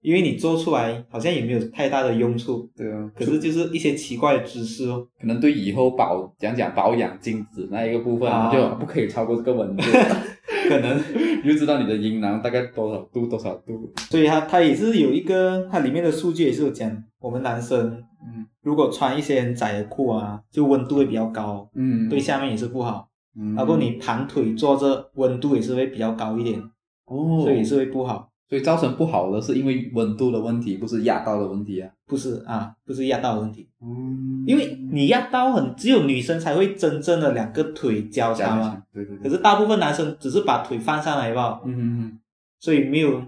[SPEAKER 1] 因为你做出来好像也没有太大的用处，
[SPEAKER 2] 对啊，
[SPEAKER 1] 可是就是一些奇怪的知识哦。
[SPEAKER 2] 可能对以后保讲讲保养精子那一个部分，
[SPEAKER 1] 啊
[SPEAKER 2] 就不可以超过这个温度，*laughs*
[SPEAKER 1] 可能，
[SPEAKER 2] 你就知道你的阴囊大概多少度多少度。
[SPEAKER 1] 所以它它也是有一个，它里面的数据也是有讲，我们男生
[SPEAKER 2] 嗯
[SPEAKER 1] 如果穿一些很窄的裤啊，就温度会比较高，
[SPEAKER 2] 嗯，
[SPEAKER 1] 对下面也是不好。
[SPEAKER 2] 嗯，
[SPEAKER 1] 包括你盘腿坐着，温度也是会比较高一点，
[SPEAKER 2] 哦，
[SPEAKER 1] 所以也是会不好。
[SPEAKER 2] 所以造成不好的是因为温度的问题，不是压到的问题啊。
[SPEAKER 1] 不是啊，不是压到的问题，
[SPEAKER 2] 嗯
[SPEAKER 1] 因为你压到很只有女生才会真正的两个腿交叉嘛，，
[SPEAKER 2] 对对对。
[SPEAKER 1] 可是大部分男生只是把腿放上来吧，
[SPEAKER 2] 嗯嗯
[SPEAKER 1] 所以没有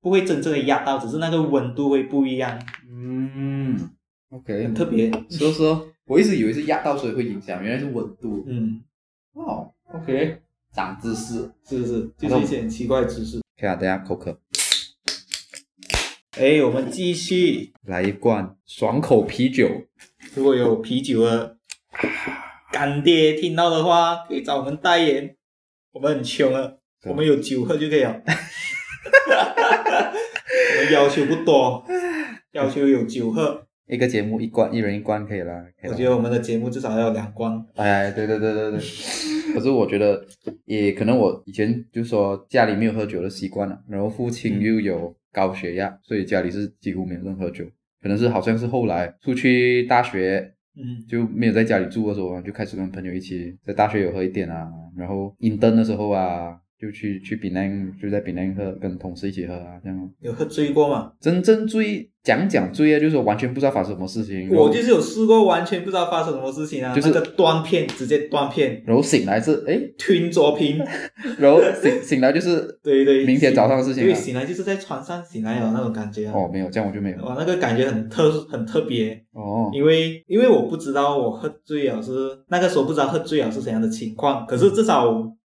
[SPEAKER 1] 不会真正的压到，只是那个温度会不一样，
[SPEAKER 2] 嗯嗯，OK，
[SPEAKER 1] 很特别。
[SPEAKER 2] 所以说，我一直以为是压到所以会影响，原来是温度。
[SPEAKER 1] 嗯，
[SPEAKER 2] 哦，OK，长知识。
[SPEAKER 1] 是不是？就是一些很奇怪的知识。
[SPEAKER 2] 看下，等一下口渴，
[SPEAKER 1] 哎，我们继续。
[SPEAKER 2] 来一罐爽口啤酒。
[SPEAKER 1] 如果有啤酒的干爹听到的话，可以找我们代言。我们很穷啊，我们有酒喝就可以了。*laughs* 我们要求不多，要求有酒喝。
[SPEAKER 2] 一个节目一罐，一人一罐可以啦。可以啦
[SPEAKER 1] 我觉得我们的节目至少要有两罐。
[SPEAKER 2] 哎，对对对对对。*laughs* 可是我觉得，也可能我以前就说家里没有喝酒的习惯了，然后父亲又有高血压，所以家里是几乎没有任何酒。可能是好像是后来出去大学
[SPEAKER 1] 嗯
[SPEAKER 2] 就没有在家里住的时候啊，就开始跟朋友一起在大学有喝一点啊，然后阴灯的时候啊，就去去槟榔，就在槟榔喝，跟同事一起喝啊，这样。
[SPEAKER 1] 有喝醉过吗？
[SPEAKER 2] 真正醉讲讲醉啊，就是说完全不知道发生什么事情，
[SPEAKER 1] 我就是有试过，完全不知道发生什么事情啊，
[SPEAKER 2] 就是
[SPEAKER 1] 那个断片，直接断片，
[SPEAKER 2] 然后醒来是哎
[SPEAKER 1] ，twin 左屏。*laughs*
[SPEAKER 2] 然后醒醒来就是
[SPEAKER 1] 对对，
[SPEAKER 2] 明天早上的事情
[SPEAKER 1] 对，
[SPEAKER 2] 啊。
[SPEAKER 1] 醒来就是在床上醒来有那种感觉啊。
[SPEAKER 2] 哦，没有，这样我就没有。
[SPEAKER 1] 哇，那个感觉很特很特别，
[SPEAKER 2] 哦，
[SPEAKER 1] 因为因为我不知道我喝醉了是那个时候不知道喝醉了是怎样的情况，可是至少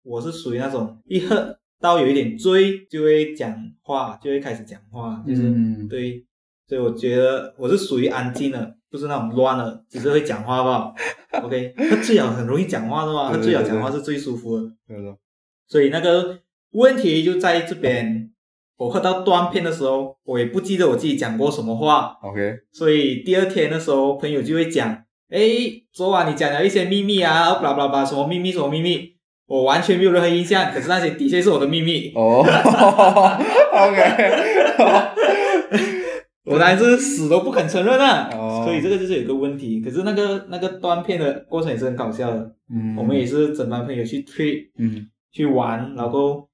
[SPEAKER 1] 我是属于那种一喝到有一点醉就会讲话，就会开始讲话，就是、
[SPEAKER 2] 嗯。
[SPEAKER 1] 对，所以我觉得我是属于安静的，不是那种乱的，只是会讲话吧。*laughs* OK，喝醉了很容易讲话的嘛，喝醉了讲话是最舒服
[SPEAKER 2] 的。
[SPEAKER 1] 所以那个问题就在这边，我喝到断片的时候，我也不记得我自己讲过什么话
[SPEAKER 2] ，OK，
[SPEAKER 1] 所以第二天的时候，朋友就会讲，哎，昨晚你讲了一些秘密啊，巴拉巴拉什么秘密什么秘密，我完全没有任何印象，可是那些的确是我的秘密，
[SPEAKER 2] 哦，*laughs* OK，*laughs*
[SPEAKER 1] 我当然是死都不肯承认啊。
[SPEAKER 2] 哦。
[SPEAKER 1] 所以这个就是有个问题，可是那个那个断片的过程也是很搞笑的，
[SPEAKER 2] 嗯，
[SPEAKER 1] 我们也是整班朋友去 trip
[SPEAKER 2] 嗯。
[SPEAKER 1] 去玩，然后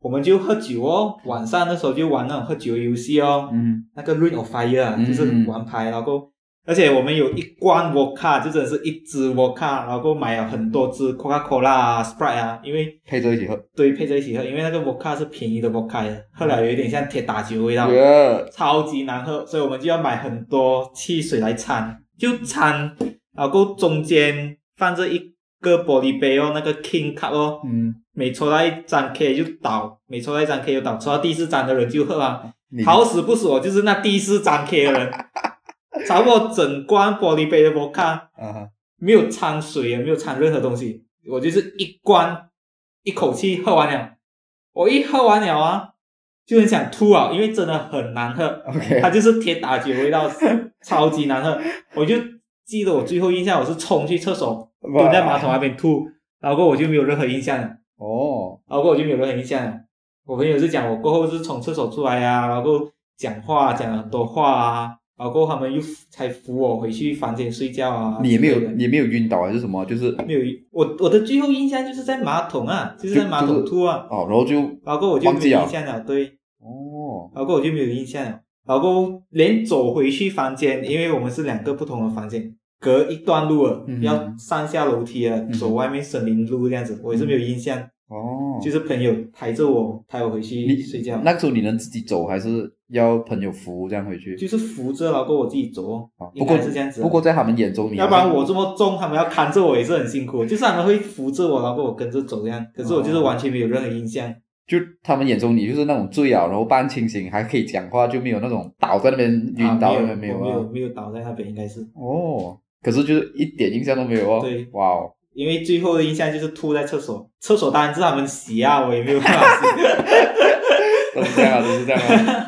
[SPEAKER 1] 我们就喝酒哦，晚上的时候就玩那种喝酒游戏哦，
[SPEAKER 2] 嗯。
[SPEAKER 1] 那个 Ring of Fire 就是玩牌，然后而且我们有一罐 Vodka，就真的是一支 Vodka，然后买了很多支 Coca-Cola 啊、Sprite 啊，因为
[SPEAKER 2] 配着一起喝。
[SPEAKER 1] 对配着一起喝，因为那个 Vodka 是便宜的 Vodka 的，喝了有一点像铁打酒的味道，
[SPEAKER 2] 耶
[SPEAKER 1] 超级难喝，所以我们就要买很多汽水来掺，就掺，然后中间放着一个玻璃杯哦，那个 King Cup 哦，
[SPEAKER 2] 嗯，
[SPEAKER 1] 每抽到一张 K 就倒，每抽到一张 K 就倒，抽到第四张的人就喝啊。好死不死，我就是那第四张 K 的人，差不多整罐玻璃杯的 vodka
[SPEAKER 2] 啊哈，
[SPEAKER 1] 没有掺水也没有掺任何东西，我就是一罐一口气喝完了。我一喝完了啊，就很想吐啊，因为真的很难喝
[SPEAKER 2] ，OK，
[SPEAKER 1] 它就是铁打酒味道，*laughs* 超级难喝。我就记得我最后印象，我是冲去厕所蹲在马桶那边吐，然后我就没有任何印象了。
[SPEAKER 2] 哦，
[SPEAKER 1] 然后我就没有任何印象了。我朋友是讲我过后是从厕所出来啊，然后讲话讲了很多话啊，然后他们又才扶我回去房间睡觉啊。
[SPEAKER 2] 你也没有你也没有晕倒还是什么？就是
[SPEAKER 1] 没有我我的最后印象就是在马桶啊，就是在马桶吐啊，
[SPEAKER 2] 哦，然后就
[SPEAKER 1] 然后我就没有印象了，对，
[SPEAKER 2] 哦，
[SPEAKER 1] 然后我就没有印象了，然后连走回去房间，因为我们是两个不同的房间。隔一段路了，
[SPEAKER 2] 嗯
[SPEAKER 1] 要上下楼梯啊，
[SPEAKER 2] 哼
[SPEAKER 1] 走外面森林路这样子，我也是没有印象。
[SPEAKER 2] 哦，
[SPEAKER 1] 就是朋友抬着我，抬我回去
[SPEAKER 2] 你
[SPEAKER 1] 睡觉。
[SPEAKER 2] 那个时候你能自己走还是要朋友扶这样回去。
[SPEAKER 1] 就是扶着，然后我自己走哦，应
[SPEAKER 2] 不过
[SPEAKER 1] 该是这样子啊。
[SPEAKER 2] 不过在他们眼中你
[SPEAKER 1] 要不然我这么重，他们要看着我也是很辛苦。就是他们会扶着我，然后我跟着走这样。可是我就是完全没有任何印象。
[SPEAKER 2] 就他们眼中你就是那种醉啊，然后半清醒还可以讲话，就没有那种倒在那边晕倒在那边没有啊
[SPEAKER 1] 啊没有没有倒在那边，应该是。
[SPEAKER 2] 哦，可是就是一点印象都没有哦。
[SPEAKER 1] 对，
[SPEAKER 2] 哇哦，
[SPEAKER 1] 因为最后的印象就是吐在厕所，*laughs* 厕所当然是他们洗啊，我也没有办法洗。*laughs*
[SPEAKER 2] 都是这样啊，都是这样啊。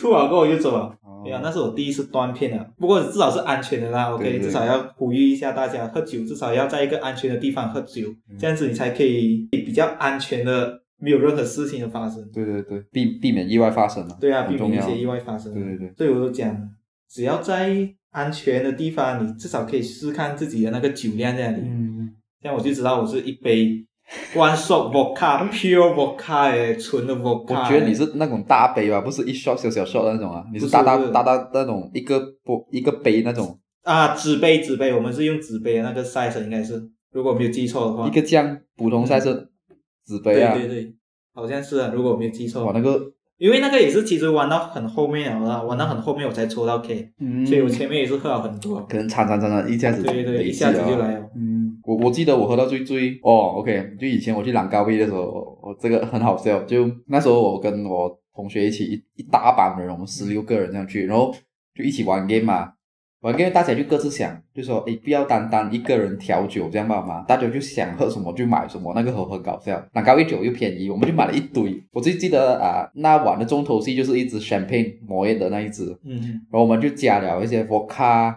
[SPEAKER 1] 吐完过后我就走了。
[SPEAKER 2] 哦
[SPEAKER 1] 对啊，那是我第一次断片了，不过至少是安全的啦。
[SPEAKER 2] 对
[SPEAKER 1] OK，
[SPEAKER 2] 对
[SPEAKER 1] 至少要呼吁一下大家，喝酒至少要在一个安全的地方喝酒，
[SPEAKER 2] 嗯
[SPEAKER 1] 这样子你才可以比较安全的，没有任何事情的发生。
[SPEAKER 2] 对对对，避避免意外发生嘛。
[SPEAKER 1] 对啊，避免一些意外发生。
[SPEAKER 2] 对对对，
[SPEAKER 1] 所以我都讲，只要在安全的地方，你至少可以试看自己的那个酒量在哪里。
[SPEAKER 2] 嗯，
[SPEAKER 1] 这样我就知道我是一杯 one shot vodka pure vodka 哎，纯的 vodka
[SPEAKER 2] 我觉得你是那种大杯吧，不是一 shot 小小 shot 的那种啊，你
[SPEAKER 1] 是
[SPEAKER 2] 是大大大大那种一个不一个杯那种，
[SPEAKER 1] 啊，纸杯纸杯，我们是用纸杯的那个 size 应该是，如果没有记错的话。
[SPEAKER 2] 一个酱普通 size 纸杯啊，
[SPEAKER 1] 对对对，好像是啊，如果我没有记错。
[SPEAKER 2] 哇那个，
[SPEAKER 1] 因为那个也是其实玩到很后面了啦，玩到很后面我才抽到 K，、
[SPEAKER 2] 嗯，
[SPEAKER 1] 所以我前面也是喝了很多。
[SPEAKER 2] 可能掺掺掺掺一下子
[SPEAKER 1] 对对，一下子就来了。
[SPEAKER 2] 嗯，我我记得我喝到最醉哦，OK，就以前我去朗高威的时候，我我这个很好笑，就那时候我跟我同学一起一一大班人，我们十六个人这样去，然后就一起玩 game 嘛，玩 game 大家就各自想，就说诶不要单单一个人调酒这样吧嘛，大家就想喝什么就买什么，那个很很搞笑。那高一酒又便宜，我们就买了一堆。我最记得啊，那晚的重头戏就是一支 champagne 摩耶的那一支，
[SPEAKER 1] 嗯
[SPEAKER 2] 然后我们就加了一些 vodka，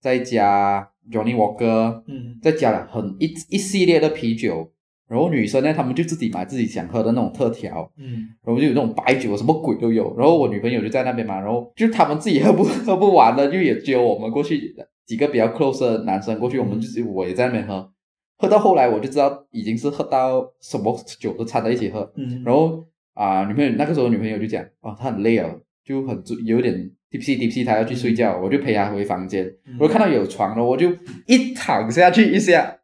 [SPEAKER 2] 再加 Johnny Walker。
[SPEAKER 1] 嗯
[SPEAKER 2] 再加了很一一系列的啤酒，然后女生呢，她们就自己买自己想喝的那种特调，
[SPEAKER 1] 嗯。
[SPEAKER 2] 然后就有那种白酒，什么鬼都有。然后我女朋友就在那边嘛，然后就他们自己喝不喝不完的，就也揪我们过去，几个比较 close 的男生过去，我们就是我也在那边喝，喝到后来我就知道已经是喝到什么酒都掺在一起喝，
[SPEAKER 1] 嗯，
[SPEAKER 2] 然后啊、女朋友那个时候女朋友就讲，啊，她很累了，就很有点 tipsy，她要去睡觉，我就陪她回房间，
[SPEAKER 1] 嗯。
[SPEAKER 2] 我就看到有床了，我就一躺下去一下。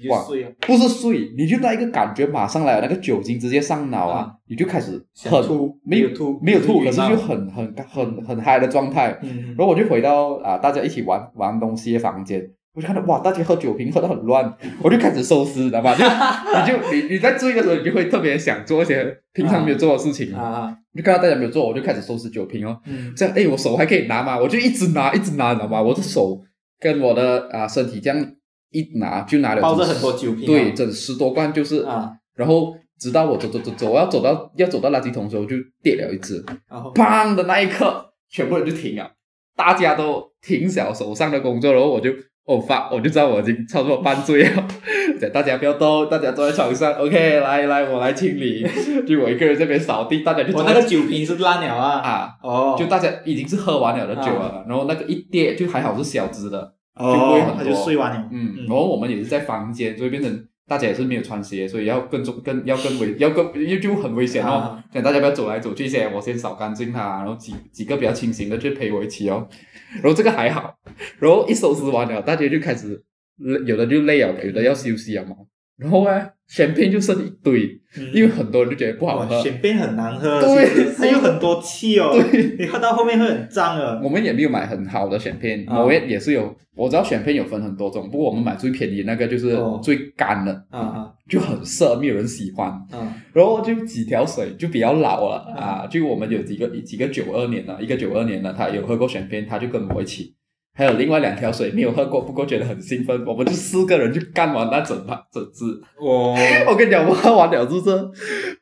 [SPEAKER 1] 你就睡了，
[SPEAKER 2] 不是睡，你就那一个感觉马上来了，那个酒精直接上脑啊，
[SPEAKER 1] 啊
[SPEAKER 2] 你就开始
[SPEAKER 1] 想
[SPEAKER 2] 很
[SPEAKER 1] 吐
[SPEAKER 2] 没有
[SPEAKER 1] 吐
[SPEAKER 2] 没有吐，可
[SPEAKER 1] 是
[SPEAKER 2] 就很很很很嗨的状态。
[SPEAKER 1] 嗯
[SPEAKER 2] 然后我就回到啊、大家一起玩玩东西的房间，我就看到哇，大家喝酒瓶喝得很乱，*laughs* 我就开始收拾，知道吧？就 *laughs* 你就你你在醉的时候，你就会特别想做一些平常没有做的事情，
[SPEAKER 1] 啊啊，
[SPEAKER 2] 就看到大家没有做，我就开始收拾酒瓶哦。
[SPEAKER 1] 嗯
[SPEAKER 2] 这样，哎，我手还可以拿嘛，我就一直拿，一直拿，你知道吗？我的手跟我的啊、身体这样一拿，就拿了整
[SPEAKER 1] 抱着很多酒瓶啊，
[SPEAKER 2] 对，整十多罐就是，
[SPEAKER 1] 啊，
[SPEAKER 2] 然后直到我走走走走，我要走到要走到垃圾桶的时候，就跌了一只，
[SPEAKER 1] 然后。
[SPEAKER 2] 砰的那一刻，全部人就停了，大家都停小手上的工作，然后我就哦发我就知道我已经差不多半醉了，*laughs* 讲大家不要动，大家坐在床上，OK，来来我来清理，*laughs* 就我一个人这边扫地，大家就
[SPEAKER 1] 我那个酒瓶是烂了啊，
[SPEAKER 2] 啊。
[SPEAKER 1] 哦，
[SPEAKER 2] 就大家已经是喝完了的酒了，然后那个一跌就还好是小只的，就不会很，
[SPEAKER 1] 哦他就
[SPEAKER 2] 多
[SPEAKER 1] 睡完了，
[SPEAKER 2] 嗯，
[SPEAKER 1] 嗯
[SPEAKER 2] 然后我们也是在房间，所以变成大家也是没有穿鞋，所以要更重更要更危 *laughs* 要更因为就很危险哦
[SPEAKER 1] 啊，
[SPEAKER 2] 大家不要走来走去先，我先扫干净它，然后几几个比较清醒的去陪我一起哦，*laughs* 然后这个还好，然后一收拾完了，大家就开始累有的就累了，有的要休息了嘛，然后呢，选片就剩一堆，
[SPEAKER 1] 嗯。
[SPEAKER 2] 因为很多人就觉得不好，喝，
[SPEAKER 1] 选片很难喝，
[SPEAKER 2] 对
[SPEAKER 1] 它有很多气哦，你喝到后面会很脏的，
[SPEAKER 2] 我们也没有买很好的选片，
[SPEAKER 1] 啊。
[SPEAKER 2] 我也也是有，我知道选片有分很多种，不过我们买最便宜那个就是
[SPEAKER 1] 哦。
[SPEAKER 2] 最干的，
[SPEAKER 1] 啊啊。
[SPEAKER 2] 就很涩，没有人喜欢。
[SPEAKER 1] 啊，
[SPEAKER 2] 然后就几条水就比较老了啊，就我们有几个几个九二年的，一个九二年的，他有喝过选片，他就跟我一起。还有另外两条水没有喝过，不过觉得很兴奋，我们就四个人就干完那整盘 *laughs* 整支。
[SPEAKER 1] 我 *laughs*
[SPEAKER 2] 我跟你讲，我喝完了之后，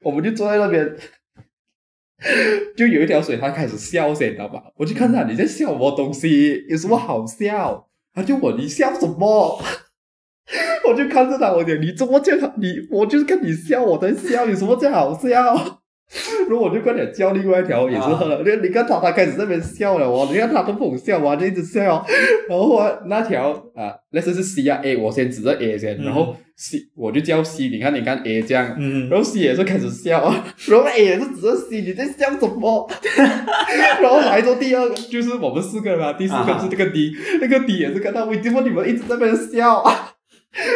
[SPEAKER 2] 我们就坐在那边，就有一条水，他开始笑先，你知道吧？我就看他你在笑什么东西，有什么好笑？他就问你笑什么？*laughs* 我就看着他，我讲你怎么这样？你我就是看你笑，我在笑，有什么这样好笑？*laughs* 然后我就快点叫另外一条也是喝了，你、你看他他开始在那边笑了哇，你看他都不笑我就一直笑。然后啊那条啊，那是是 C 啊 A，我先指着 A 先，
[SPEAKER 1] 嗯
[SPEAKER 2] 然后 C 我就叫 C，你看你看 A 这样，
[SPEAKER 1] 嗯
[SPEAKER 2] 然后 C 也是开始笑，然后 A 也是指着 C，你在笑什么？*laughs* 然后来着第二个就是我们四个人嘛，第四个
[SPEAKER 1] 啊
[SPEAKER 2] 是这个 D，那个 D 也是看到为什么你们一直在那边笑啊？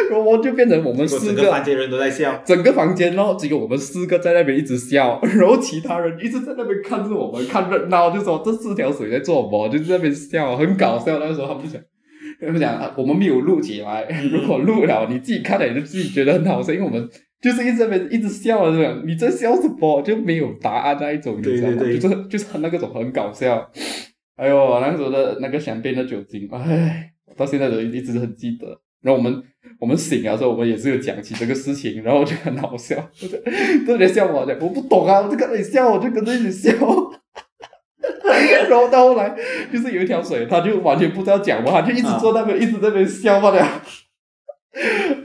[SPEAKER 2] 然后就变成我们四个
[SPEAKER 1] 房间人都在笑。
[SPEAKER 2] 整个房间，然后只有我们四个在那边一直笑，然后其他人一直在那边看着我们看热闹，就说这四条水在做什么，就在那边笑，很搞笑。那个时候他们就讲，他们讲啊我们没有录起来，如果录了，你自己看了你就自己觉得很好笑，因为我们就是一直在那边一直笑这样，你在笑什么就没有答案那一种，你知道吗？
[SPEAKER 1] 对对对
[SPEAKER 2] 就是就是很那个种很搞笑。哎呦，那时候的那个香槟的酒精，哎，到现在都一直很记得。然后我们我们醒的时候，我们也是有讲起这个事情，然后就很好笑，我就都在笑我，讲我不懂啊，我就跟着你笑，我就跟着一起笑。然后到后来，就是有一条水，他就完全不知道讲嘛，他就一直坐那边，一直在那边笑罢了，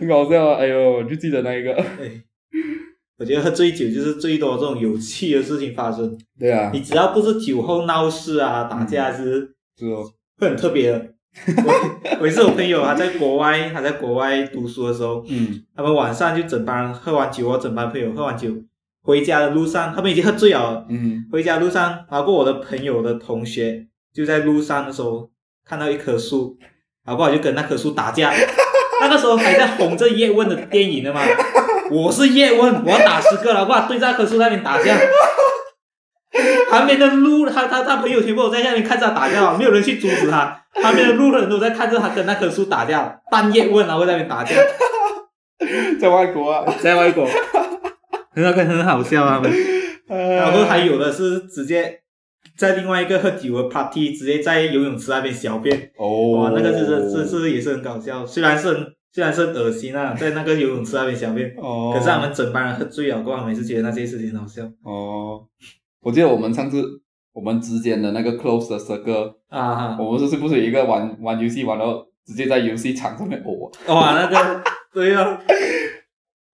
[SPEAKER 2] 很搞笑啊！哎呦，我就记得那一个，
[SPEAKER 1] 哎，我觉得喝醉酒就是最多这种有趣的事情发生。
[SPEAKER 2] 对啊，
[SPEAKER 1] 你只要不是酒后闹事啊、打架，其实
[SPEAKER 2] 是哦，
[SPEAKER 1] 会很特别的。*laughs* 我我也是我朋友，他在国外，他在国外读书的时候，
[SPEAKER 2] 嗯
[SPEAKER 1] 他们晚上就整班喝完酒我，整班朋友喝完酒，回家的路上，他们已经喝醉了。
[SPEAKER 2] 嗯
[SPEAKER 1] 回家路上，包括我的朋友的同学就在路上的时候看到一棵树，然后我就跟那棵树打架。*laughs* 那个时候还在红着叶问的电影的嘛，我是叶问，我要打十个，然后对着那棵树那边打架。*laughs* 旁边的路，他他他朋友全部都在下面看着他打架，没有人去阻止他。*laughs* 旁边的路人都在看着他跟那棵树打架，半夜问，然后在那边打架，*laughs*
[SPEAKER 2] 在外国啊，
[SPEAKER 1] 在外国，很好看很好笑啊他们。然
[SPEAKER 2] 然
[SPEAKER 1] 后还有的是直接在另外一个喝酒的 party，直接在游泳池那边小便，
[SPEAKER 2] 哦，
[SPEAKER 1] 哇，那个是是是是也是很搞笑，虽然是很虽然是很恶心啊，在那个游泳池那边小便，
[SPEAKER 2] 哦，
[SPEAKER 1] 可是他们整班人喝醉了过后，他们也是觉得那件事情很好笑。
[SPEAKER 2] 哦，我记得我们上次我们之间的那个 close 的 circle，
[SPEAKER 1] 啊，
[SPEAKER 2] 我们是不是有一个玩玩游戏玩到直接在游戏场上面呕啊？
[SPEAKER 1] 哇，那个对啊，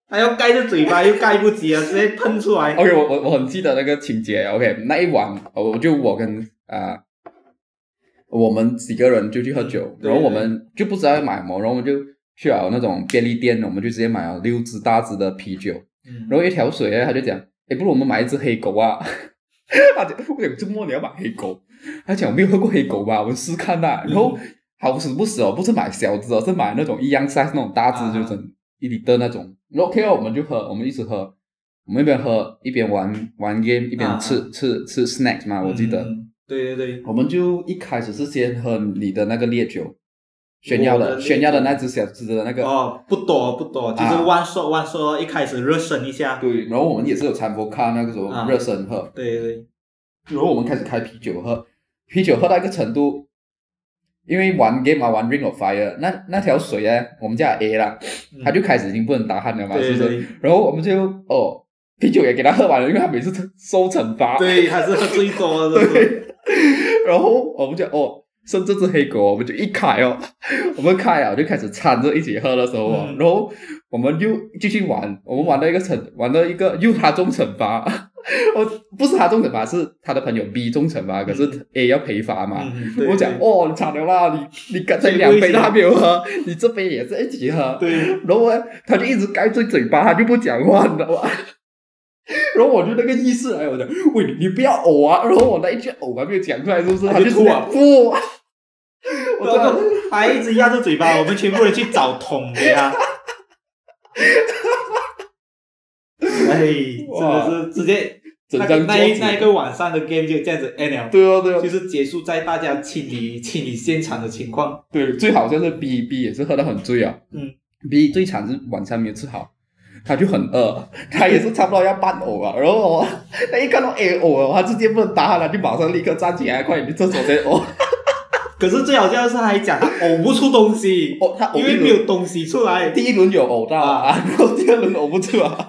[SPEAKER 1] 他要盖着嘴巴又盖不及啊，直接喷出来
[SPEAKER 2] ，OK，我我我很记得那个情节。OK，那一晚，呃我就我跟啊、我们几个人就去喝酒，然后我们就不知道要买什么，然后我们就去了那种便利店，我们就直接买了六支大支的啤酒，
[SPEAKER 1] 嗯
[SPEAKER 2] 然后一条水呢，他就讲，哎，不如我们买一只黑狗啊。*laughs* 他讲，我讲周末你要买黑狗，他讲我没有喝过黑狗吧，我们试看呐、然后好死不死哦，不是买小只哦，是买那种一样 size 那种大只，
[SPEAKER 1] 啊。
[SPEAKER 2] 就整一里的那种。然后 OK 哦，我们就喝，我们一直喝，我们一边喝一边玩玩 game，一边
[SPEAKER 1] 啊
[SPEAKER 2] 吃、吃吃 snacks 嘛，我记得。
[SPEAKER 1] 嗯对对对，
[SPEAKER 2] 我们就一开始是先喝你的那个烈酒，炫耀的炫耀的那只小只的那个，
[SPEAKER 1] 哦，不多不多，就是
[SPEAKER 2] 啊。
[SPEAKER 1] 万说万说，一开始热身一下，
[SPEAKER 2] 对，然后我们也是有掺波卡那个时候
[SPEAKER 1] 啊。
[SPEAKER 2] 热身喝，
[SPEAKER 1] 对对，
[SPEAKER 2] 然后我们开始开啤酒喝，啤酒喝到一个程度，因为玩 game 嘛，玩 Ring of Fire，那那条水呢，我们叫 A 啦，
[SPEAKER 1] 嗯。
[SPEAKER 2] 他就开始已经不能打鼾了嘛，是不是？
[SPEAKER 1] 对。对
[SPEAKER 2] 然后我们就哦，啤酒也给他喝完了，因为他每次受惩罚，
[SPEAKER 1] 对，他是喝最多的，*laughs*
[SPEAKER 2] 对，然后我们就哦，剩这只黑狗，我们就一开哦，*laughs* 我们开啊，就开始掺着一起喝的时候哦，
[SPEAKER 1] 嗯
[SPEAKER 2] 然后我们就继续玩，我们玩到一个惩，玩到一个又他中惩罚，*laughs* 哦，不是他中惩罚，是他的朋友 B 中惩罚，可是 A 要赔罚嘛。我讲，哦，你惨了啦！你你刚才两杯都还没有喝，你这杯也是一起喝。
[SPEAKER 1] 对，
[SPEAKER 2] 然后呢，他就一直盖住嘴巴，他就不讲话，你知道吗？*laughs* 然后我就那个意识哎，我讲，喂，你你不要呕啊！然后我那一句呕还没有讲出来，是不是？
[SPEAKER 1] 他
[SPEAKER 2] 他就
[SPEAKER 1] 就吐啊
[SPEAKER 2] 直接吐。*laughs* 我真的，
[SPEAKER 1] 还一直压着嘴巴，我们全部人去找桶给他。*laughs* 哎，真的是直接
[SPEAKER 2] 整
[SPEAKER 1] 那
[SPEAKER 2] 张
[SPEAKER 1] 那一那一个晚上的 game 就这样子 end 了，
[SPEAKER 2] 对哦对哦
[SPEAKER 1] 就，是结束在大家清理清理现场的情况。
[SPEAKER 2] 对，最好像是 B B 也是喝得很醉啊。
[SPEAKER 1] 嗯
[SPEAKER 2] ，B 最惨是晚餐没有吃好，他就很饿，他也是差不多要半呕了。然后我他一看到哎呕了，他直接不能打他了，就马上立刻站起来，快点去厕所先呕。
[SPEAKER 1] 可是最好笑的是，他还讲他呕不出东西，
[SPEAKER 2] 哦，他呕
[SPEAKER 1] 因为没有东西出来。
[SPEAKER 2] 第一轮有呕到啊，然后第二轮呕不出啊，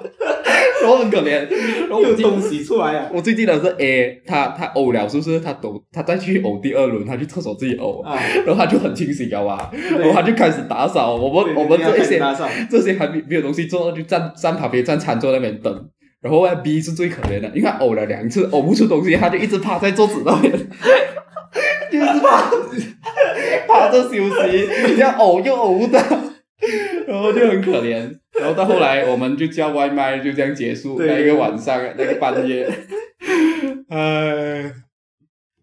[SPEAKER 2] 然后很可怜。然后
[SPEAKER 1] 有东西出来啊！
[SPEAKER 2] 我最记得是 A，他他呕了，是不是？他抖，他再去呕第二轮，他去厕所自己呕，
[SPEAKER 1] 啊，
[SPEAKER 2] 然后他就很清醒了嘛，然后他就开始打扫。我们我们这一些这些还没没有东西做，就站站旁边站餐桌那边等。然后呢 B 是最可怜的，因为他呕了两次，呕不出东西，他就一直趴在桌子那边，*laughs* 就是趴趴着休息，要呕又呕不到，*laughs* 然后就很可怜。然后到后来我们就叫外卖，就这样结束
[SPEAKER 1] 对
[SPEAKER 2] 那一个晚上，那个半夜。*laughs* 哎，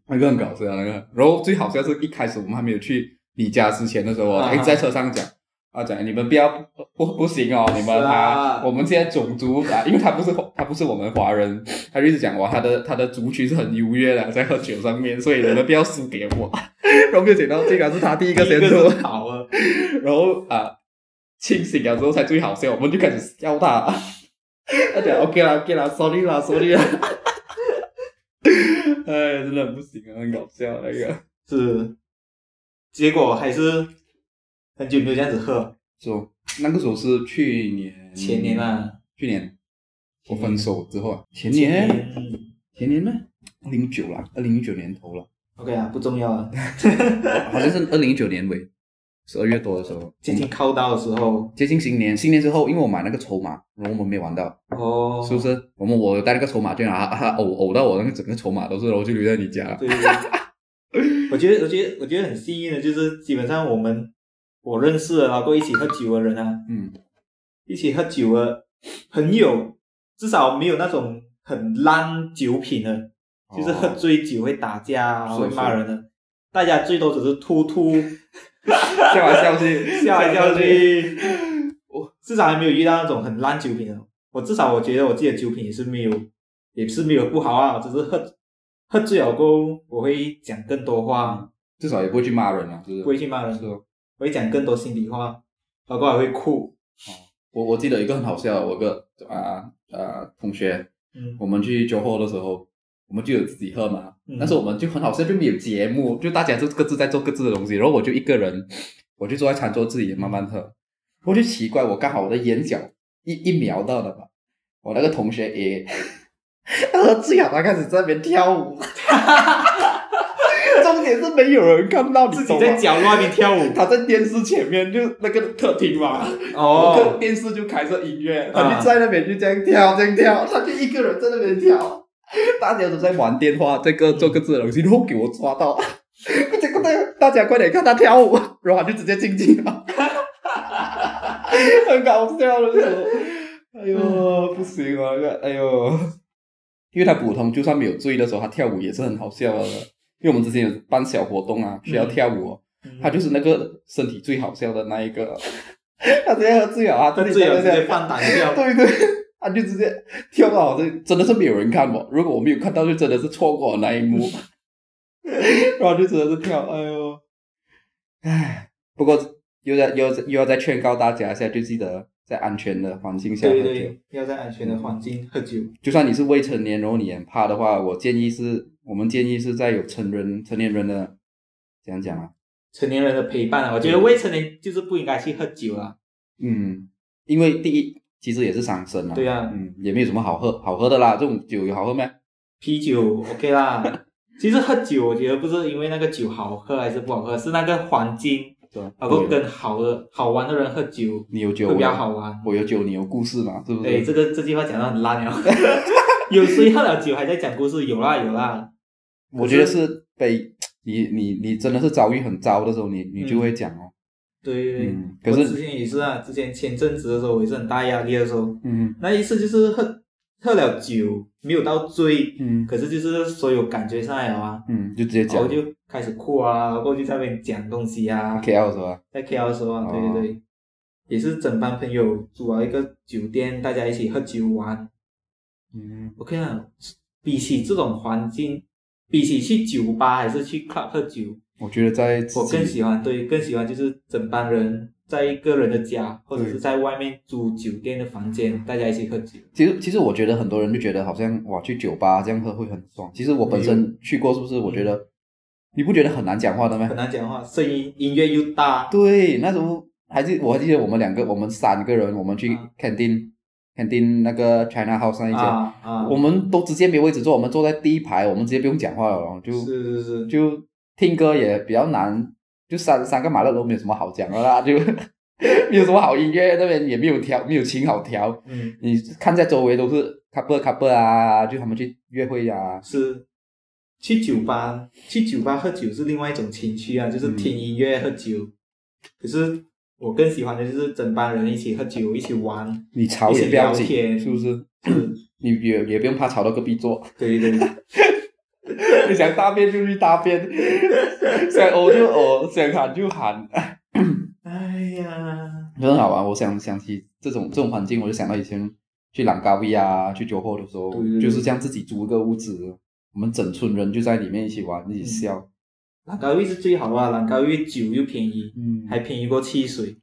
[SPEAKER 2] 那个很搞笑那个。然后最好笑是一开始我们还没有去你家之前的时候，
[SPEAKER 1] 啊
[SPEAKER 2] 我一直在车上讲。啊，讲你们不要不不行哦，你们
[SPEAKER 1] 是啊
[SPEAKER 2] 他我们现在种族啊，因为他不是他不是我们华人，他就一直讲哇，他的他的族群是很优越的，在喝酒上面，所以你们不要输给我。*laughs* 然后没有想到，竟然是他第一个先
[SPEAKER 1] 第一
[SPEAKER 2] 做
[SPEAKER 1] 个，是好啊，
[SPEAKER 2] 然后啊，清醒了之后才最好笑，我们就开始笑他。*laughs* 他讲 OK 啦，OK 啦，sorry 啦，sorry 啦。*laughs* 哎，真的不行啊，很搞笑那个。
[SPEAKER 1] 是，结果还是很久没有这样子喝，
[SPEAKER 2] 就那个时候是去年
[SPEAKER 1] 前年啊，
[SPEAKER 2] 去年。我分手之后啊，前
[SPEAKER 1] 前
[SPEAKER 2] 年。
[SPEAKER 1] 年
[SPEAKER 2] 前年呢，二零一九啦，二零一九年头了
[SPEAKER 1] ，OK 啊，不重要啊，*laughs*
[SPEAKER 2] 好像是二零一九年尾十二月多的时候，
[SPEAKER 1] 接近靠到的时候，
[SPEAKER 2] 接近新年，新年之后，因为我买那个筹码，然后我们没玩到，
[SPEAKER 1] 哦，
[SPEAKER 2] 是不？是？我们我有带那个筹码券啊，他他呕呕到我那个整个筹码都是，然后就留在你家了。
[SPEAKER 1] 对对对，*laughs* 我觉得我觉得我觉得很幸运的，就是基本上我们我认识的，然后一起喝酒的人啊，
[SPEAKER 2] 嗯，
[SPEAKER 1] 一起喝酒的朋友，至少没有那种很烂酒品的，就是喝
[SPEAKER 2] 哦
[SPEAKER 1] 醉酒会打架啊，
[SPEAKER 2] 是
[SPEAKER 1] 会骂人的。大家最多只是吐吐，
[SPEAKER 2] 笑来笑去，
[SPEAKER 1] 笑来笑。去。我至少还没有遇到那种很烂酒品的。我至少我觉得我自己的酒品也是没有，也是没有不好啊，只是喝喝醉了过后，我会讲更多话，
[SPEAKER 2] 至少也不会去骂人啊，是不是？
[SPEAKER 1] 不会去骂人
[SPEAKER 2] 是，哦。
[SPEAKER 1] 我会讲更多心里话，包括还会哭。
[SPEAKER 2] 我我记得一个很好笑的，我个啊啊同学，
[SPEAKER 1] 嗯
[SPEAKER 2] 我们去酒后的时候，我们就有自己喝嘛。
[SPEAKER 1] 嗯
[SPEAKER 2] 但是我们就很好笑，就没有节目，就大家就各自在做各自的东西，然后我就一个人，我就坐在餐桌自己慢慢喝。我就奇怪，我刚好我的眼角一一瞄到了吧，我那个同学也，他喝醉了，他开始在那边跳舞。*laughs* 重点是没有人看到，你
[SPEAKER 1] 自己
[SPEAKER 2] 懂吗
[SPEAKER 1] 在角落那边跳舞。
[SPEAKER 2] 他在电视前面，就那个客厅嘛，
[SPEAKER 1] 哦
[SPEAKER 2] 电视就开着音乐，他就在那边就这样跳，这样跳，他就一个人在那边跳，*laughs* 大家都在玩电话，在各做各自的东西，然后给我抓到，*laughs* 这个大大家快点看他跳舞，*laughs* 然后就直接进去了，很搞笑的时候，哎呦不行啊，那个哎呦，因为他普通就算没有醉的时候，他跳舞也是很好笑的，因为我们之前有办小活动啊，需要跳舞哦。他就是那个身体最好笑的那一个，他直接喝醉了啊，
[SPEAKER 1] 喝
[SPEAKER 2] 自己在那边
[SPEAKER 1] 醉了直接放胆跳。
[SPEAKER 2] 对对，他就直接跳到好像真的是没有人看我，*laughs* 如果我没有看到，就真的是错过了那一幕，*laughs* 然后就真的是跳，哎呦，唉，不过又在又又要再劝告大家一下，就记得在安全的环境下喝酒，
[SPEAKER 1] 对对，要在安全的环境喝酒。
[SPEAKER 2] 就算你是未成年，然后你很怕的话，我建议是我们建议是在有成人成年人的怎样讲啊？
[SPEAKER 1] 成年人的陪伴啊，我觉得未成年就是不应该去喝酒啊。
[SPEAKER 2] 嗯，因为第一其实也是伤身啊。
[SPEAKER 1] 对啊
[SPEAKER 2] 嗯，也没有什么好喝好喝的啦，这种酒有好喝咩？
[SPEAKER 1] 啤酒 OK 啦，*laughs* 其实喝酒我觉得不是因为那个酒好喝还是不好喝，是那个环境，
[SPEAKER 2] 对吧？
[SPEAKER 1] 然后跟好的好玩的人喝酒
[SPEAKER 2] 你有酒，
[SPEAKER 1] 会比较好玩。
[SPEAKER 2] 我有酒，你有故事嘛？是不是？
[SPEAKER 1] 哎，这个这句话讲的很烂了。有谁喝了酒还在讲故事？有啦有啦。
[SPEAKER 2] 我觉得是被你你你真的是遭遇很糟的时候，你你就会讲哦。
[SPEAKER 1] 对对对，
[SPEAKER 2] 嗯可是
[SPEAKER 1] 我之前也是啊，之前前阵子的时候，我也是很大压力的时候，
[SPEAKER 2] 嗯。
[SPEAKER 1] 那一次就是喝喝了酒，没有到醉，
[SPEAKER 2] 嗯。
[SPEAKER 1] 可是就是所有感觉上来了啊，
[SPEAKER 2] 嗯，就直接讲。
[SPEAKER 1] 然后就开始哭啊，然后就在那边讲东西啊
[SPEAKER 2] ，KL 是吧？
[SPEAKER 1] 在的时候啊，对
[SPEAKER 2] 哦。
[SPEAKER 1] 对对，也是整班朋友租了一个酒店，大家一起喝酒玩。
[SPEAKER 2] 嗯
[SPEAKER 1] ，OK 啊，比起这种环境，比起去酒吧还是去 club 喝酒，
[SPEAKER 2] 我觉得在
[SPEAKER 1] 我更喜欢对，更喜欢就是整班人在一个人的家，或者是在外面租酒店的房间，大家一起喝酒。
[SPEAKER 2] 其实其实我觉得很多人就觉得好像哇去酒吧这样喝会很爽。其实我本身去过，是不是？我觉得你不觉得很难讲话的吗
[SPEAKER 1] 很？难讲话，声音音乐又大，
[SPEAKER 2] 对，那时候还记我还记得我们两个，我们三个人，我们去
[SPEAKER 1] 啊
[SPEAKER 2] canteen、canteen 那个 China House 那一间，
[SPEAKER 1] 啊啊，
[SPEAKER 2] 我们都直接没位置坐，我们坐在第一排，我们直接不用讲话了咯，就是
[SPEAKER 1] 是是，
[SPEAKER 2] 就听歌也比较难，就三三个马勒都没有什么好讲的啦，就 *laughs* 没有什么好音乐，那边也没有调，没有琴好调，
[SPEAKER 1] 嗯，
[SPEAKER 2] 你看在周围都是 couple couple 啊，就他们去约会啊，
[SPEAKER 1] 是。去酒吧，去酒吧喝酒是另外一种情趣啊，就是
[SPEAKER 2] 嗯
[SPEAKER 1] 听音乐喝酒。可是我更喜欢的就是整班人一起喝酒，一起玩。
[SPEAKER 2] 你吵也不要紧，
[SPEAKER 1] 一起聊天
[SPEAKER 2] 是不是？
[SPEAKER 1] 是，*coughs*
[SPEAKER 2] 你也也不用怕吵到隔壁桌，
[SPEAKER 1] 对对对，
[SPEAKER 2] 你想大便就去大便，*laughs* 想呕就呕，想喊就喊。*coughs*
[SPEAKER 1] 哎呀，
[SPEAKER 2] 很好玩。我想想起这种这种环境，我就想到以前去朗高威啊，去酒后的时候，就是这样自己租一个屋子，我们整村人就在里面一起玩，一起笑。
[SPEAKER 1] 兰高玉是最好啊，兰高玉酒又便宜，
[SPEAKER 2] 嗯，
[SPEAKER 1] 还便宜过汽水。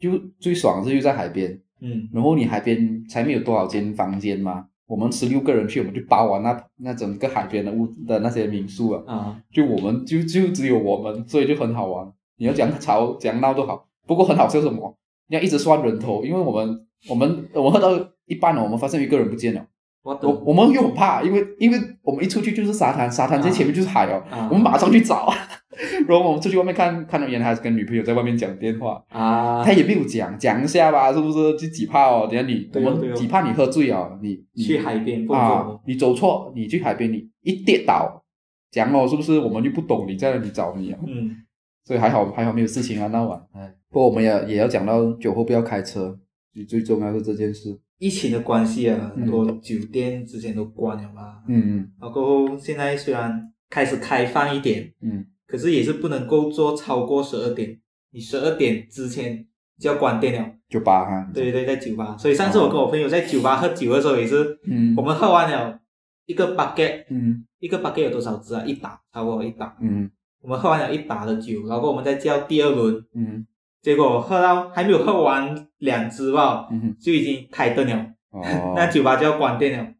[SPEAKER 2] 就最爽的是又在海边，
[SPEAKER 1] 嗯，
[SPEAKER 2] 然后你海边才没有多少间房间嘛，我们十六个人去，我们就包完那那整个海边的屋的那些民宿啊，
[SPEAKER 1] 啊，
[SPEAKER 2] 就我们就就只有我们，所以就很好玩。你要讲吵讲闹都好，不过很好笑什么？你要一直算人头，因为我们我们我们喝到一半了，我们发现一个人不见了，
[SPEAKER 1] 我
[SPEAKER 2] 我我们又很怕，因为因为我们一出去就是沙滩，沙滩在前面就是海哦，
[SPEAKER 1] 啊。
[SPEAKER 2] 我们马上去找，*laughs* 然后我们出去外面看，看到原来还是跟女朋友在外面讲电话，
[SPEAKER 1] 啊。
[SPEAKER 2] 他，也没有讲讲一下吧，是不是？就几怕哦，等下你我们几怕你喝醉哦，你你
[SPEAKER 1] 去海边不
[SPEAKER 2] 啊，，你走错，你去海边你一跌倒，讲哦，是不是？我们就不懂你在那里找你啊，
[SPEAKER 1] 嗯，
[SPEAKER 2] 所以还好还好没有事情啊，那晚。哎，不过我们也也要讲到酒后不要开车，最最重要是这件事。
[SPEAKER 1] 疫情的关系啊，
[SPEAKER 2] 嗯
[SPEAKER 1] 很多酒店之前都关了嘛，
[SPEAKER 2] 嗯嗯。
[SPEAKER 1] 然后现在虽然开始开放一点，
[SPEAKER 2] 嗯
[SPEAKER 1] 可是也是不能够做超过十二点，你十二点之前就要关店了。
[SPEAKER 2] 酒吧哈。
[SPEAKER 1] 对对，在酒吧。所以上次我跟我朋友在酒吧喝酒的时候，也是
[SPEAKER 2] 嗯
[SPEAKER 1] 我们喝完了一个 bucket，
[SPEAKER 2] 嗯
[SPEAKER 1] 一个 bucket 有多少支啊？一打，差不多一打。
[SPEAKER 2] 嗯
[SPEAKER 1] 我们喝完了一打的酒，然后我们再叫第二轮，
[SPEAKER 2] 嗯
[SPEAKER 1] 结果喝到还没有喝完两支吧，
[SPEAKER 2] 嗯
[SPEAKER 1] 就已经开灯了，
[SPEAKER 2] 哦，*laughs*
[SPEAKER 1] 那酒吧就要关店了。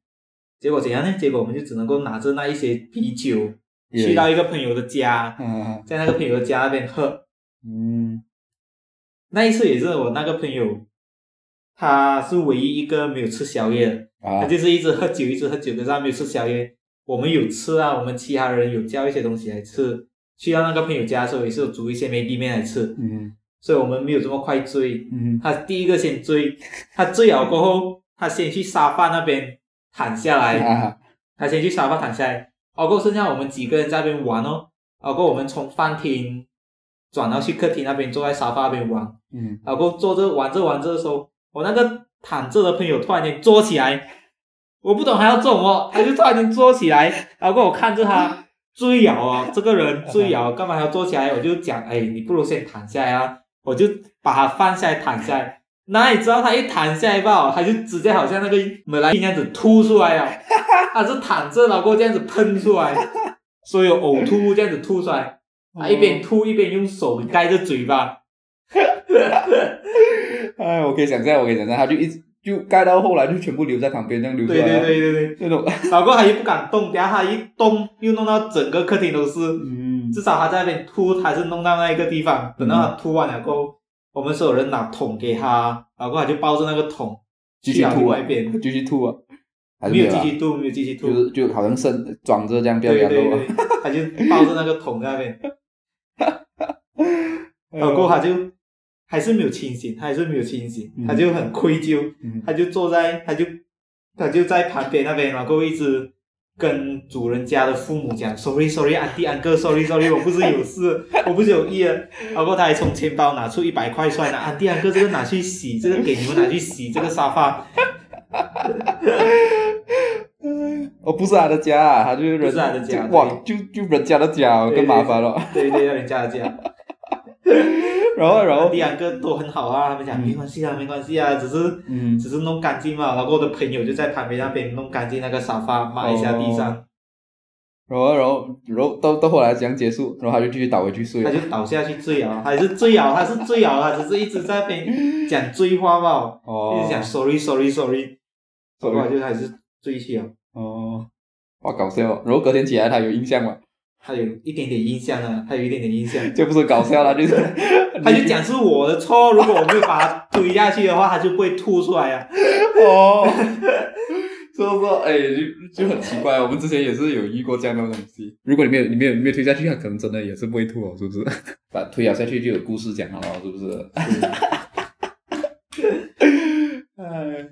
[SPEAKER 1] 结果怎样呢？结果我们就只能够拿着那一些啤酒
[SPEAKER 2] 也
[SPEAKER 1] 去到一个朋友的家，
[SPEAKER 2] 嗯。
[SPEAKER 1] 在那个朋友的家那边喝。
[SPEAKER 2] 嗯。
[SPEAKER 1] 那一次也是我那个朋友，他是唯一一个没有吃宵夜。的，
[SPEAKER 2] 啊。
[SPEAKER 1] 他就是一直喝酒，一直喝酒，可是他没有吃宵夜。我们有吃啊，我们其他人有叫一些东西来吃。去到那个朋友家的时候，也是有煮一些梅地面来吃，
[SPEAKER 2] 嗯。
[SPEAKER 1] 所以我们没有这么快醉。
[SPEAKER 2] 嗯。
[SPEAKER 1] 他第一个先醉，他醉了过后，他先去沙发那边躺下来，
[SPEAKER 2] 啊。
[SPEAKER 1] 他先去沙发躺下来，然后过剩下我们几个人在那边玩哦，然后过我们从饭厅转到去客厅那边，坐在沙发那边玩。
[SPEAKER 2] 嗯
[SPEAKER 1] 然后坐着玩着玩着的时候，我那个躺着的朋友突然间坐起来，我不懂他要做什么，他就突然间坐起来，然后我看着他醉了哦，这个人醉了，*laughs* 干嘛还要坐起来？我就讲，哎，你不如先躺下呀啊，我就把他放下来躺下来。哪里知道他一躺下来吧，他就直接好像那个本来那样子吐出来了，*laughs* 他是躺着，然后这样子喷出来，所有呕吐物这样子吐出来，他一边吐一边用手盖着嘴巴，
[SPEAKER 2] 哎，我可以想象，我可以想象，他就一直就盖到后来就全部留在旁边，这样留出
[SPEAKER 1] 对
[SPEAKER 2] 来对。
[SPEAKER 1] 对对对对。
[SPEAKER 2] 那种，
[SPEAKER 1] 然后他又不敢动，等下他一动又弄到整个客厅都是。
[SPEAKER 2] 嗯
[SPEAKER 1] 至少他在那边吐，还是弄到那一个地方，等到他吐完了过后，我们所有人拿桶给他，然后他就抱着那个桶
[SPEAKER 2] 继续吐
[SPEAKER 1] 外边，*laughs*
[SPEAKER 2] 继续吐啊，
[SPEAKER 1] 没有
[SPEAKER 2] 啊？
[SPEAKER 1] 继续吐，没有继续吐，
[SPEAKER 2] 就是就好像剩装着这样不要
[SPEAKER 1] 对对
[SPEAKER 2] 流啊。
[SPEAKER 1] 他就抱着那个桶在那边，*laughs* 然后过他就还是没有清醒，他还是没有清醒，
[SPEAKER 2] 嗯。
[SPEAKER 1] 他就很愧疚，
[SPEAKER 2] 嗯。
[SPEAKER 1] 他就坐在，他就他就在旁边那边，然后一直跟主人家的父母讲，sorry sorry，安迪安哥，sorry sorry，我不是有事，*laughs* 我不是有意的。然后他还从钱包拿出一百块出来，拿安迪安哥这个拿去洗，这个给你们拿去洗这个沙发，*laughs*
[SPEAKER 2] 哦，不是他的家啊，他就是人，
[SPEAKER 1] 他的家
[SPEAKER 2] 哇，就就人家的家，
[SPEAKER 1] 对
[SPEAKER 2] 更麻烦了。
[SPEAKER 1] 对对，让人家的家。*laughs*
[SPEAKER 2] 然后，然后
[SPEAKER 1] 第二个都很好啊，他们讲
[SPEAKER 2] 嗯
[SPEAKER 1] 没关系啊，没关系啊，只是
[SPEAKER 2] 嗯，
[SPEAKER 1] 只是弄干净嘛。然后我的朋友就在旁边那边弄干净那个沙发，抹一下地上，
[SPEAKER 2] 然后，然后，然后到到后来怎样结束？然后他就继续倒回去睡
[SPEAKER 1] 他。就倒下去醉啊，还是醉啊，他是醉啊，他只是一直在那边讲醉话吧，一
[SPEAKER 2] 哦
[SPEAKER 1] 直讲 sorry sorry sorry，后来就还是醉去了。
[SPEAKER 2] 哦，哇，搞笑哦！然后隔天起来，他有印象吗？
[SPEAKER 1] 他有一点点印象啊，他有一点点印象，*laughs*
[SPEAKER 2] 这不是搞笑啦，就是 *laughs*
[SPEAKER 1] 他就讲是我的错，如果我没有把他推下去的话，他就不会吐出来啊。
[SPEAKER 2] 哦，所以说，哎，就就很奇怪。我们之前也是有遇过这样的东西。如果你没有你没有你没有推下去，他可能真的也是不会吐哦，是不是？*laughs* 把推咬下去就有故事讲了哦，是不是？哎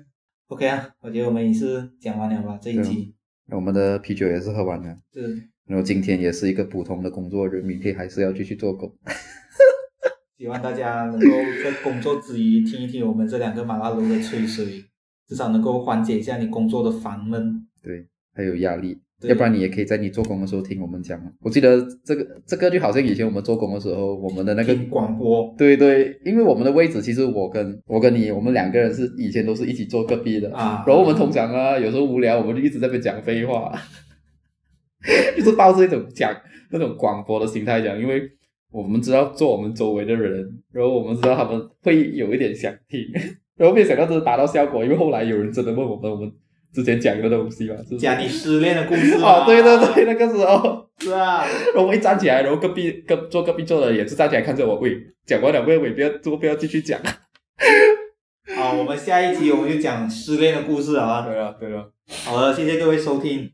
[SPEAKER 1] ，OK 啊，我觉得我们也是讲完了吧这一集，
[SPEAKER 2] 我们的啤酒也是喝完了。
[SPEAKER 1] 是
[SPEAKER 2] 然后今天也是一个普通的工作日，明天还是要继续做工。*laughs*
[SPEAKER 1] 希望大家能够在工作之余听一听我们这两个马拉龙的吹水，至少能够缓解一下你工作的烦闷。
[SPEAKER 2] 对，还有压力。要不然你也可以在你做工的时候听我们讲。我记得这个这个就好像以前我们做工的时候，我们的那个
[SPEAKER 1] 听广播
[SPEAKER 2] 对对，因为我们的位置其实我跟我跟你，我们两个人是以前都是一起做隔壁的，
[SPEAKER 1] 啊，
[SPEAKER 2] 然后我们通常啊，有时候无聊，我们就一直在那边讲废话，就是抱着一种讲那种广播的心态讲，因为我们知道做我们周围的人，然后我们知道他们会有一点想听，*laughs* 然后没有想到真的达到效果，因为后来有人真的问我们我们之前讲的东西嘛，就是
[SPEAKER 1] 讲你失恋的故事 *laughs*
[SPEAKER 2] 哦，对对对，那个时候，*laughs*
[SPEAKER 1] 是啊，
[SPEAKER 2] 然后我一站起来，然后隔壁隔坐隔壁坐的也是站起来看着我，喂，讲完了喂，喂，不要做，不要继续讲。
[SPEAKER 1] 好，我们下一集我们就讲失恋的故事好吧？
[SPEAKER 2] 对了对了。
[SPEAKER 1] 好了，谢谢各位收听。